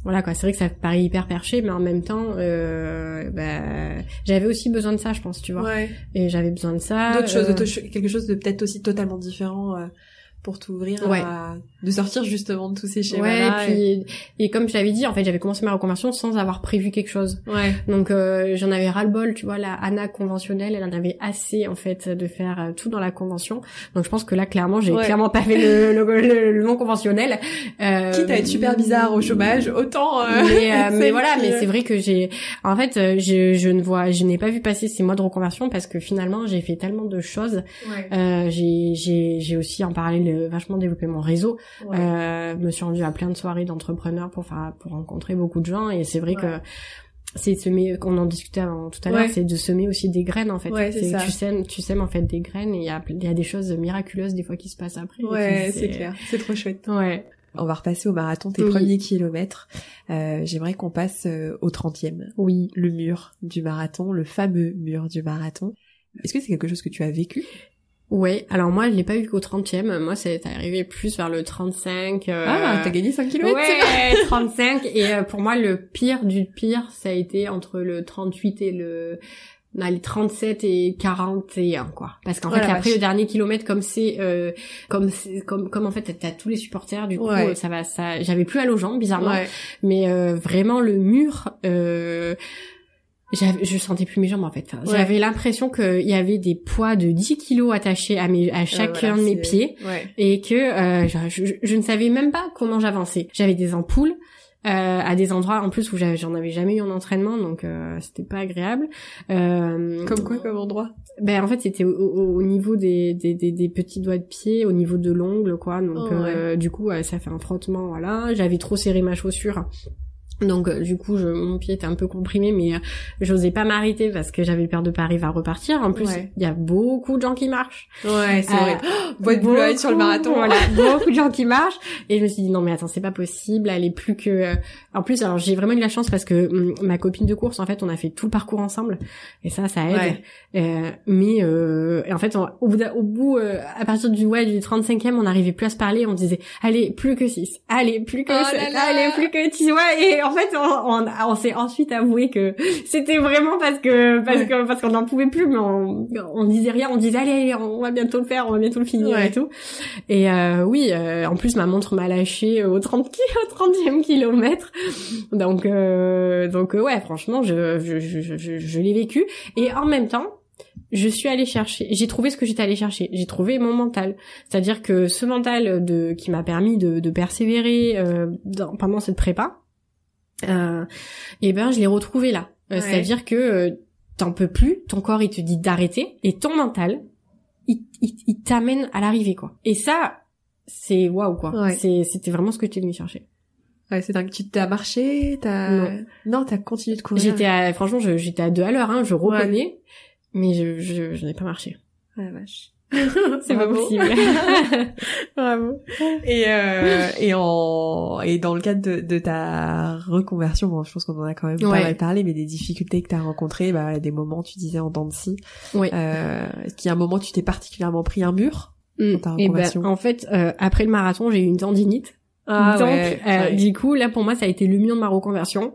voilà quoi, c'est vrai que ça paraît hyper perché, mais en même temps, euh, bah, j'avais aussi besoin de ça, je pense, tu vois. Ouais. Et j'avais besoin de ça. D'autres choses, euh, quelque chose de peut-être aussi totalement différent euh, pour t'ouvrir à de sortir justement de tous ces schémas ouais et puis et... comme je l'avais dit en fait j'avais commencé ma reconversion sans avoir prévu quelque chose. Ouais. Donc euh, j'en avais ras le bol tu vois la Anna conventionnelle elle en avait assez en fait de faire euh, tout dans la convention. Donc je pense que là clairement j'ai clairement pas fait le, le, le, non conventionnel. Euh, quitte à être super bizarre au chômage autant euh, mais, mais voilà mais c'est vrai que j'ai en fait je, je ne vois je n'ai pas vu passer ces mois de reconversion parce que finalement j'ai fait tellement de choses. Ouais. j'ai j'ai j'ai aussi en parallèle vachement développé mon réseau. Euh, me suis rendue à plein de soirées d'entrepreneurs pour faire, pour rencontrer beaucoup de gens. Et c'est vrai que c'est semer qu'on en discutait avant tout à l'heure c'est de semer aussi des graines en fait. C'est tu sèmes tu sèmes en fait des graines et il y a il y a des choses miraculeuses des fois qui se passent après. Ouais c'est clair. C'est trop chouette. Ouais. On va repasser au marathon tes premiers kilomètres. Euh, J'aimerais qu'on passe euh, au trentième. Oui. Le mur du marathon, le fameux mur du marathon. Est-ce que c'est quelque chose que tu as vécu? Ouais, alors moi je l'ai pas eu qu'au 30e, moi c'est arrivé plus vers le 35. Euh... Ah, t'as gagné 5 km Ouais, 35 et euh, pour moi le pire du pire, ça a été entre le 38 et le non, les 37 et 41 quoi. Parce qu'en fait après le dernier kilomètre comme c'est euh, comme comme comme en fait t'as tous les supporters du coup ça va ça j'avais plus à aux jambes bizarrement. Mais euh, vraiment le mur euh, je sentais plus mes jambes en fait. J'avais l'impression qu'il y avait des poids de 10 kilos attachés à, mes, à chacun de mes pieds et que euh, je, je, ne savais même pas comment j'avançais. J'avais des ampoules. Euh, à des endroits en plus où j'en avais jamais eu en entraînement donc euh, c'était pas agréable. Euh, comme quoi comme endroit? ben en fait c'était au, au, niveau des, des, des, des, petits doigts de pied au niveau de l'ongle quoi. Donc oh, euh, du coup ça fait un frottement voilà. J'avais trop serré ma chaussure donc euh, du coup, je, mon pied était un peu comprimé, mais euh, j'osais pas m'arrêter parce que j'avais peur de pas arriver à repartir. En plus, il y a beaucoup de gens qui marchent. Ouais, c'est vrai. Euh, Boîte beaucoup, sur le marathon. Voilà, beaucoup de gens qui marchent. Et je me suis dit non mais attends, c'est pas possible. Elle est plus que. En plus, alors j'ai vraiment eu la chance parce que hum, ma copine de course, en fait, on a fait tout le parcours ensemble, et ça, ça aide. Euh, mais euh, en fait, au bout, au bout à partir du ouais du 35e, on n'arrivait plus à se parler. On disait allez plus que 6 allez plus que oh 7, allez plus que 10 ouais et en fait, on, on, s'est ensuite avoué que c'était vraiment parce que parce que parce qu'on n'en pouvait plus, mais on, on disait rien, on disait allez, on va bientôt le faire, on va bientôt le finir et tout. Et euh, oui, euh, en plus ma montre m'a lâché au 30 au 30e kilomètre. Donc euh, donc ouais, franchement, je je je, je, je l'ai vécu et en même temps je suis allée chercher, j'ai trouvé ce que j'étais allée chercher, j'ai trouvé mon mental. C'est-à-dire que ce mental de qui m'a permis de, de persévérer euh, dans, pendant cette prépa, euh, et ben je l'ai retrouvé là. Euh, c'est-à-dire que euh, t'en peux plus, ton corps il te dit d'arrêter, et ton mental, il, il, t'amène à l'arrivée quoi. Et ça, c'est waouh quoi. C'est, c'était vraiment ce que tu es venu chercher. Ouais, c'est dingue. Tu t'as marché, t'as non, non t'as continué de courir. J'étais à, franchement, j'étais à deux à l'heure, hein, je reconnais, mais je, je, je n'ai pas marché. Ouais, vache. c'est pas possible. Bravo. Et euh, et en et dans le cadre de, de ta reconversion, bon, je pense qu'on en a quand même pas mal parlé, mais des difficultés que tu as rencontrées, bah des moments tu disais en dents de scie. Oui. Euh, est-ce qu'il y a un moment tu t'es particulièrement pris un mur mmh. ta ben, reconversion ben, En fait, euh, après le marathon, j'ai eu une tendinite. Ah, Donc, ouais, euh, du coup, là pour moi, ça a été le mur de ma reconversion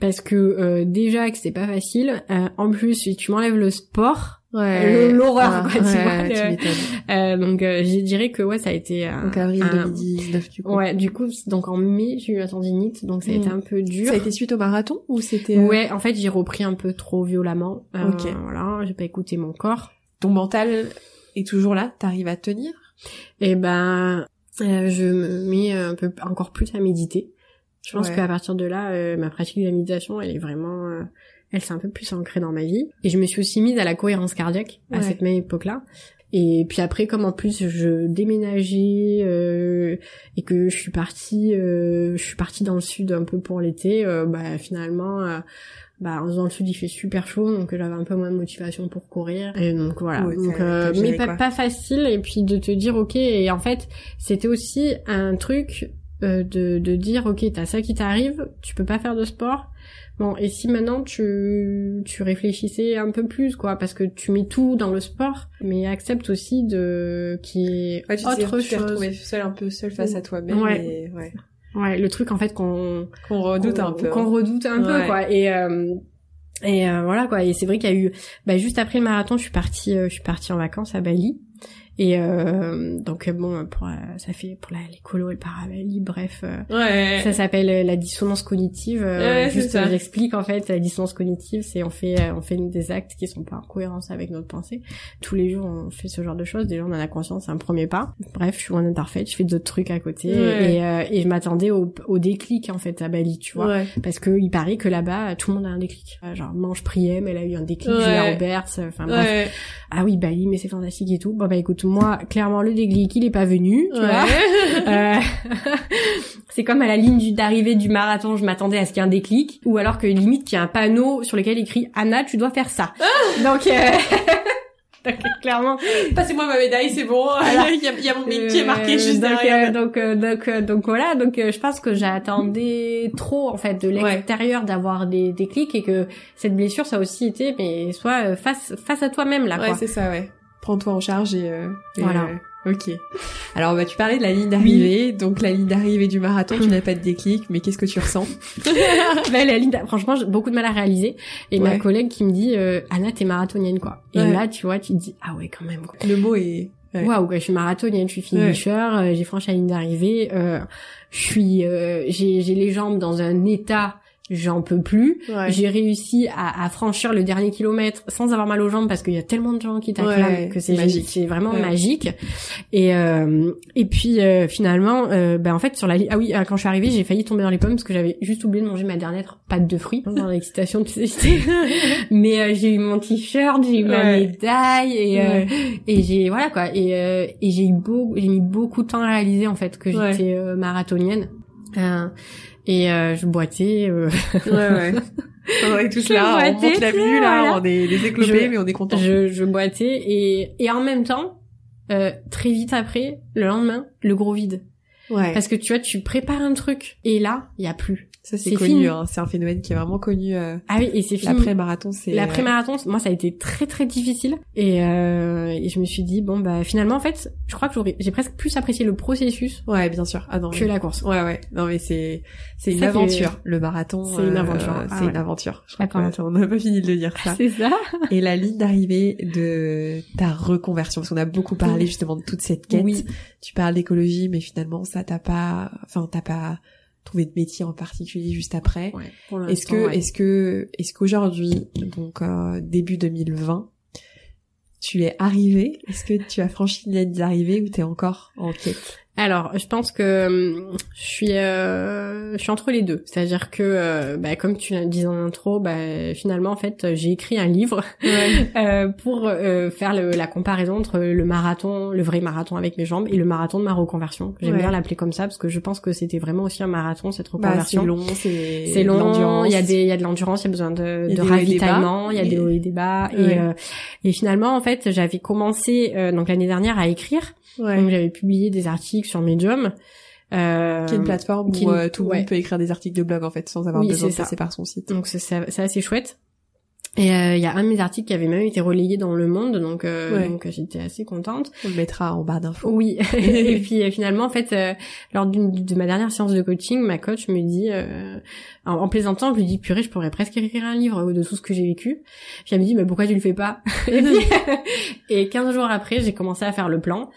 parce que euh, déjà que c'est pas facile. Euh, en plus, si tu m'enlèves le sport, ouais, l'horreur ah, quoi, ouais, tu vois. euh, donc euh, je dirais que ouais, ça a été un, donc avril 2019 du coup. Ouais, du coup donc en mai j'ai eu la tendinite, donc ça a été mm. un peu dur. Ça a été suite au marathon ou c'était euh, Ouais, en fait j'ai repris un peu trop violemment. Euh, ok. Voilà, j'ai pas écouté mon corps. Ton mental est toujours là, t'arrives à tenir? Eh ben, je me mets un peu encore plus à méditer. Je pense qu'à partir de là, ma pratique de la méditation, elle est vraiment elle s'est un peu plus ancrée dans ma vie. Et je me suis aussi mise à la cohérence cardiaque à cette même époque-là. Et puis après, comme en plus je déménageais euh, et que je suis partie, euh, je suis partie dans le sud un peu pour l'été, euh, bah finalement, euh, bah dans le sud il fait super chaud, donc j'avais un peu moins de motivation pour courir. Et donc voilà. donc, euh, mais pas, pas facile. Et puis de te dire ok. Et en fait, c'était aussi un truc de de dire ok, t'as ça qui t'arrive, tu peux pas faire de sport Bon, et si maintenant tu, tu réfléchissais un peu plus, quoi, parce que tu mets tout dans le sport, mais accepte aussi de qui est ouais, tu autre sais, chose. Tu seul un peu seul face à toi-même. Ouais. ouais. Ouais, le truc en fait qu'on qu'on redoute un peu. Qu'on redoute un peu, quoi. Et euh, et euh, voilà quoi. Et c'est vrai qu'il y a eu, bah, juste après le marathon, je suis partie, euh, je suis partie en vacances à Bali. Et euh, donc bon, pour ça fait pour la l'écolo et le paralysie, bref, ouais. ça s'appelle la dissonance cognitive. Ouais, juste, ça. j'explique en fait la dissonance cognitive, c'est on fait on fait des actes qui sont pas en cohérence avec notre pensée. Tous les jours, on fait ce genre de choses. Déjà, on en a conscience, c'est un premier pas. Bref, je suis d'être parfaite, je fais d'autres trucs à côté Ouais. et, euh, et je m'attendais au, au déclic en fait à Bali, tu vois Ouais. parce que il paraît que là-bas tout le monde a un déclic Euh, genre Mange Priem elle a eu un déclic. Julia Roberts enfin bref Ouais. ah oui Bali mais c'est fantastique et tout bon bah écoute moi clairement le déclic il est pas venu tu vois Ouais. Euh, c'est comme à la ligne d'arrivée du marathon je m'attendais à ce qu'il y ait un déclic ou alors que limite qu'il y a un panneau sur lequel écrit Anna tu dois faire ça donc euh, donc clairement Passez-moi ma médaille, c'est bon. il, y a, il y a mon mic qui est marqué euh, juste donc, derrière. euh, donc, euh, donc, euh, donc voilà. Donc, je pense que j'attendais trop en fait de l'extérieur d'avoir des, des clics et que cette blessure, ça a aussi été, mais soit face face à toi-même là. ouais, c'est ça, ouais. Prends-toi en charge et, euh, et, Voilà. euh, Ok. Alors bah tu parlais de la ligne d'arrivée, donc la ligne d'arrivée du marathon, tu n'as pas de déclic, mais qu'est-ce que tu ressens? Ben, la ligne, franchement, j'ai beaucoup de mal à réaliser. Et ma collègue qui me dit, euh, Anna, t'es marathonienne quoi. Et Ouais. là, tu vois, tu te dis, ah ouais, quand même. Quoi. Le mot est. Ouais. Waouh, quoi, je suis marathonienne, je suis finisher, euh, j'ai franchi la ligne d'arrivée, euh, je suis, euh, j'ai j'ai les jambes dans un état, j'en peux plus. Ouais. J'ai réussi à, à franchir le dernier kilomètre sans avoir mal aux jambes parce qu'il y a tellement de gens qui t'acclament Ouais, que c'est magique. vraiment Ouais. magique. Et euh, et puis euh, finalement, euh, ben en fait sur la ah oui euh, quand je suis arrivée j'ai failli tomber dans les pommes parce que j'avais juste oublié de manger ma dernière pâte de fruits dans l'excitation tu sais mais euh, j'ai eu mon t-shirt j'ai eu ma médaille et euh, et j'ai voilà quoi et euh, et j'ai eu beau j'ai mis beaucoup de temps à réaliser en fait que j'étais marathonienne Euh, et euh, je boitais euh, Ouais, ouais. On est tous Je là, on monte la vue, là, voilà. on est des éclopés, Je- mais on est content. je, je boitais et et en même temps euh, très vite après le lendemain le gros vide Ouais. parce que tu vois tu prépares un truc et là il y a plus Ça c'est connu, hein. c'est un phénomène qui est vraiment connu. Euh, ah oui et c'est fini L'après-marathon, c'est... L'après-marathon, moi, ça a été très très difficile. Et, euh, et je me suis dit, bon, bah finalement, en fait, je crois que j'aurais- j'ai presque plus apprécié le processus euh, Ouais, bien sûr. Ah non. que la course. Ouais, ouais. Non, mais c'est, c'est une aventure. Le marathon. C'est une euh, aventure. Ah c'est ouais. une aventure. Je crois que, on n'a pas fini de le dire, ça. C'est ça Et la ligne d'arrivée de ta reconversion, parce qu'on a beaucoup parlé Oui. justement de toute cette quête. Oui. Tu parles d'écologie, mais finalement, ça t'as pas, enfin, t'as pas trouvé de métier en particulier juste après. Ouais, Est-ce que, ouais. est-ce que, est-ce qu'aujourd'hui, donc euh, début 2020, tu es arrivé Est-ce que tu as franchi la ligne d'arrivée ou t'es encore en quête? Alors, je pense que hum, je suis, euh, je suis entre les deux. C'est-à-dire que, euh, bah, comme tu l'as dit en intro, bah, finalement, en fait, j'ai écrit un livre euh, pour euh, faire le- la comparaison entre le marathon, le vrai marathon avec mes jambes, et le marathon de ma reconversion. J'aime Ouais. bien l'appeler comme ça parce que je pense que c'était vraiment aussi un marathon cette Bah, reconversion. c'est long, c'est long, il y a des, il y a de l'endurance, il y a besoin de, de ravitaillement, il y a des hauts et des bas. Et, euh, et finalement, en fait, j'avais commencé euh, donc l'année dernière à écrire. Ouais. Donc j'avais publié des articles sur Medium. Euh, qui est une plateforme qui- où euh, tout le ouais. monde peut écrire des articles de blog en fait sans avoir Oui, besoin de ça. passer par son site. donc c'est assez chouette. Et euh, il y a un de mes articles qui avait même été relayé dans Le Monde, donc euh, Ouais. donc j'étais assez contente. On le mettra en barre d'infos. Oui. et puis euh, finalement, en fait, euh, lors de ma dernière séance de coaching, ma coach me dit, euh, en, en plaisantant, je lui dis, purée, je pourrais presque écrire un livre de tout ce que j'ai vécu. Puis elle me dit, mais pourquoi tu le fais pas? Et, puis, et 15 jours après, j'ai commencé à faire le plan.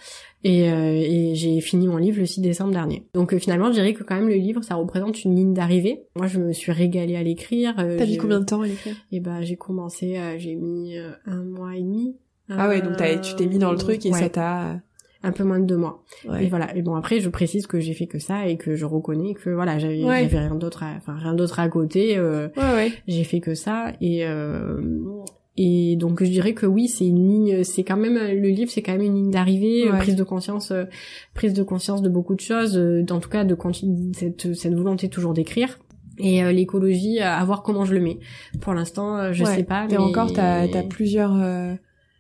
Et, euh, et j'ai fini mon livre le 6 décembre dernier. Donc euh, finalement, je dirais que quand même le livre, ça représente une ligne d'arrivée. Moi, je me suis régalée à l'écrire. euh, T'as mis combien de temps à l'écrire? Et ben, j'ai commencé, euh, j'ai mis euh, un mois et demi. Ah ouais, donc t'as- tu t'es mis dans le truc et Ouais, ça t'a. un peu moins de deux mois. Ouais. Et voilà. Et bon après, je précise que j'ai fait que ça et que je reconnais que voilà, j'avais Ouais. rien d'autre, à- enfin rien d'autre à côté. euh, Ouais, ouais. j'ai fait que ça et euh, et donc je dirais que oui, c'est une ligne, c'est quand même le livre, c'est quand même une ligne d'arrivée, euh, Ouais. prise de conscience, euh, prise de conscience de beaucoup de choses, euh, en tout cas de cette cette volonté toujours d'écrire. Et euh, l'écologie, à voir comment je le mets. Pour l'instant, je Ouais. sais pas. Et mais... encore, t'as t'as plusieurs. euh,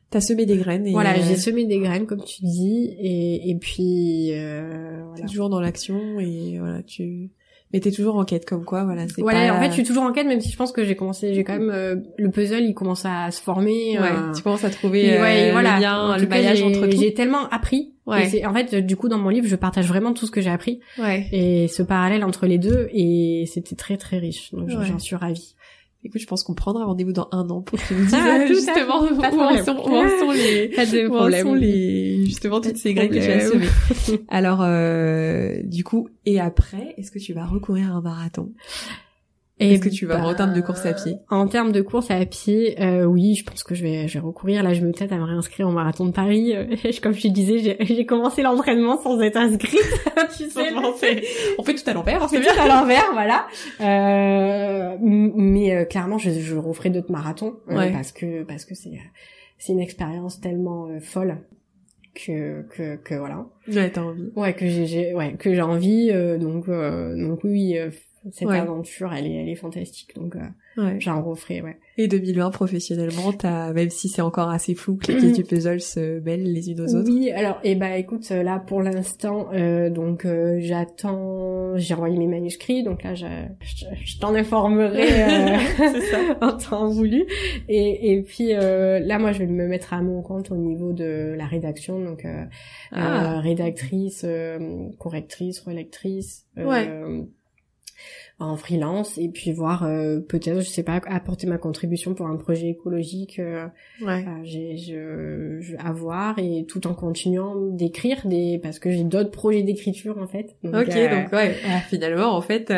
T'as semé des graines et Voilà, euh, j'ai semé des graines comme tu dis, et et puis euh, voilà. toujours dans l'action et voilà tu. Mais t'es toujours en quête comme quoi, voilà. C'est Voilà, pas... en fait, je suis toujours en quête, même si je pense que j'ai commencé, j'ai quand même euh, le puzzle, il commence à se former. Ouais, euh, tu commences à trouver et euh, ouais, voilà. le lien, En le maillage j'ai- entre tout. J'ai tellement appris. Ouais. Et en fait, du coup, dans mon livre, je partage vraiment tout ce que j'ai appris Ouais. et ce parallèle entre les deux, et c'était très très riche. Donc Ouais. j'en suis ravie. Écoute, je pense qu'on prendra rendez-vous dans un an pour que tu nous dises ah, justement où, en sont, où, en sont, les, de problème. sont les, justement toutes ces graines que tu as semées. Alors, euh, du coup, et après, est-ce que tu vas recourir à un marathon? Est-ce que tu vas en termes de course à pied? En termes de course à pied, euh, oui, je pense que je vais, je vais recourir. Là, je me tête à me réinscrire au marathon de Paris. Comme je te disais, j'ai commencé l'entraînement sans être inscrite. tu sais, on fait, on fait tout à l'envers. On fait tout à l'envers, voilà. Euh, mais euh, clairement, je, je referai d'autres marathons euh, parce que parce que c'est c'est une expérience tellement euh, folle que que que voilà. Ouais, t'as envie. Ouais, que j'ai ouais que j'ai envie. donc donc oui cette aventure, elle est, elle est fantastique. Donc, euh, ouais. j'en referai, ouais. Et 2020, professionnellement, t'as, même si c'est encore assez flou, que les pièces du puzzle se mêlent les unes aux autres. Oui, alors, et eh ben, écoute, là, pour l'instant, euh, donc, euh, j'attends, j'ai envoyé mes manuscrits, donc là, je, je, t'en informerai euh, en temps voulu. Et, et puis, euh, là, moi, je vais me mettre à mon compte au niveau de la rédaction, donc, ah. rédactrice, correctrice, relectrice. Ouais en freelance et puis voir euh, peut-être je sais pas apporter ma contribution pour un projet écologique euh, ouais. Euh, j'ai je, je à voir et tout en continuant d'écrire des parce que j'ai d'autres projets d'écriture en fait. Donc, ok donc ouais. Ah, finalement en fait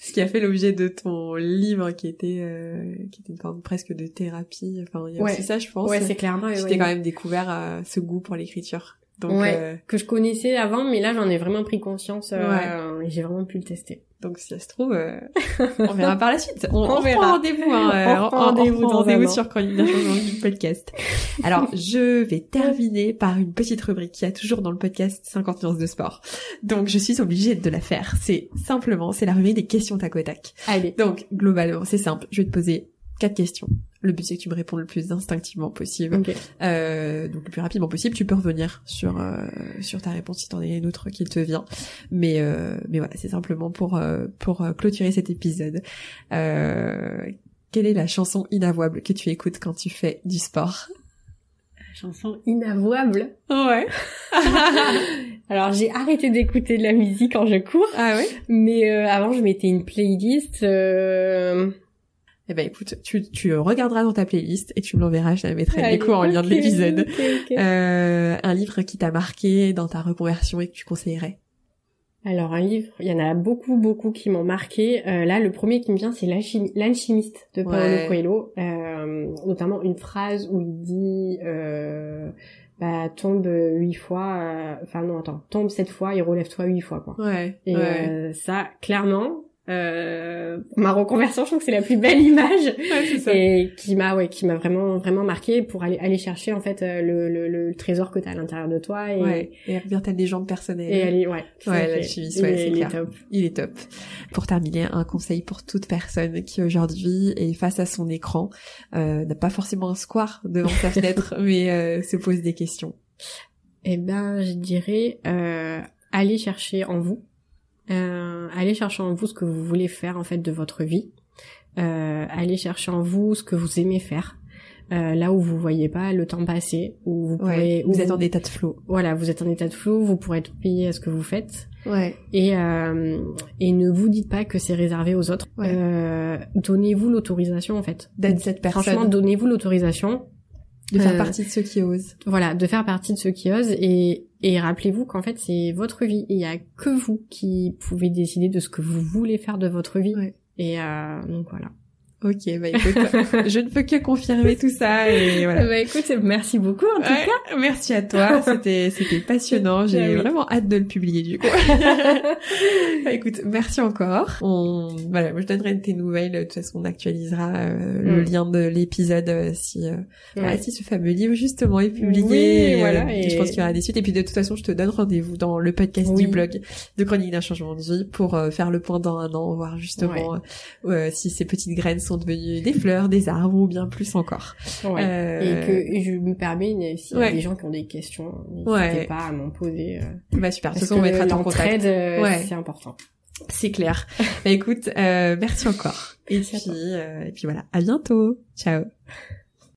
ce qui a fait l'objet de ton livre qui était qui était une forme presque de thérapie enfin il y a aussi ça je pense. Ouais c'est clairement tu t'es quand même découvert ce goût pour l'écriture donc ouais, que je connaissais avant mais là j'en ai vraiment pris conscience et j'ai vraiment pu le tester donc si ça se trouve, euh, on verra par la suite. On, on, verra. rendez-vous, hein, on rendez-vous, rendez-vous sur Chronique d'un changement du podcast. Alors je vais terminer par une petite rubrique qui a toujours dans le podcast 50 nuances de sport. Donc je suis obligée de la faire. C'est simplement, c'est la rubrique des questions tac au tac. Allez. Donc globalement, c'est simple. Je vais te poser quatre questions. Le but c'est que tu me réponds le plus instinctivement possible. Euh, donc le plus rapidement possible. Tu peux revenir sur euh, sur ta réponse si t'en as une autre qui te vient. Mais euh, mais voilà, c'est simplement pour euh, pour clôturer cet épisode. quelle est la chanson inavouable que tu écoutes quand tu fais du sport? La chanson inavouable? Ouais. Alors j'ai arrêté d'écouter de la musique quand je cours. Ah ouais. Mais avant je mettais une playlist. Eh ben écoute, tu, tu regarderas dans ta playlist et tu me l'enverras, je la mettrai du coup en lien de l'épisode. Euh, un livre qui t'a marqué dans ta reconversion et que tu conseillerais? Alors un livre, il y en a beaucoup beaucoup qui m'ont marqué. Euh, là, le premier qui me vient, c'est l'alchimiste de Paulo Coelho, euh, notamment une phrase où il dit euh, bah, tombe huit fois, euh, enfin non attends, tombe sept fois et relève-toi huit fois quoi. Ouais. Et ouais. Euh, ça, clairement, euh, ma reconversion, je trouve que c'est la plus belle image et qui m'a ouais, qui m'a vraiment vraiment marqué pour aller aller chercher en fait euh, le, le, le trésor que tu as à l'intérieur de toi et ouais, et revenir ta légende personnelle. Et aller ouais. Ouais, la chimiste, ouais, c'est clair. top. Il est top. Pour terminer, un conseil pour toute personne qui aujourd'hui est face à son écran, euh, n'a pas forcément un square devant sa fenêtre, mais euh, se pose des questions. Eh ben, je dirais euh, aller chercher en vous euh, allez chercher en vous ce que vous voulez faire en fait de votre vie. Euh, allez chercher en vous ce que vous aimez faire. Euh, là où vous voyez pas le temps passer, où vous pourrez, vous êtes en état de flou. Voilà, vous êtes en état de flou, vous pourrez être payé à ce que vous faites. Ouais. Et euh, et ne vous dites pas que c'est réservé aux autres. Euh, donnez-vous l'autorisation en fait d'être cette personne. Franchement, donnez-vous l'autorisation de faire euh, partie de ceux qui osent. Voilà, de faire partie de ceux qui osent et et rappelez-vous qu'en fait c'est votre vie. Il y a que vous qui pouvez décider de ce que vous voulez faire de votre vie. Et euh, donc voilà. Ok, bah écoute, je ne peux que confirmer tout ça et voilà. Bah écoute, merci beaucoup en tout cas. Merci à toi, c'était c'était passionnant. J'ai vraiment hâte de le publier du coup. bah écoute, merci encore. On voilà, je donnerai tes nouvelles. De toute façon, on actualisera euh, le mm. lien de l'épisode euh, si euh, voilà, si ce fameux livre justement est publié. et, voilà. Et... je pense qu'il y aura des suites. Et puis de toute façon, je te donne rendez-vous dans le podcast du blog de Chronique d'un changement de vie pour faire le point dans un an, voir justement si ces petites graines sont devenus des fleurs, des arbres ou bien plus encore. Ouais. Euh... Et que je me permets, s'il y a des gens qui ont des questions, n'hésitez pas à m'en poser. Euh... Bah super, de toute façon on mettra ton contact. Euh, ouais. c'est important. C'est clair. bah écoute, euh, merci encore. Et puis, euh, et puis voilà, à bientôt. Ciao.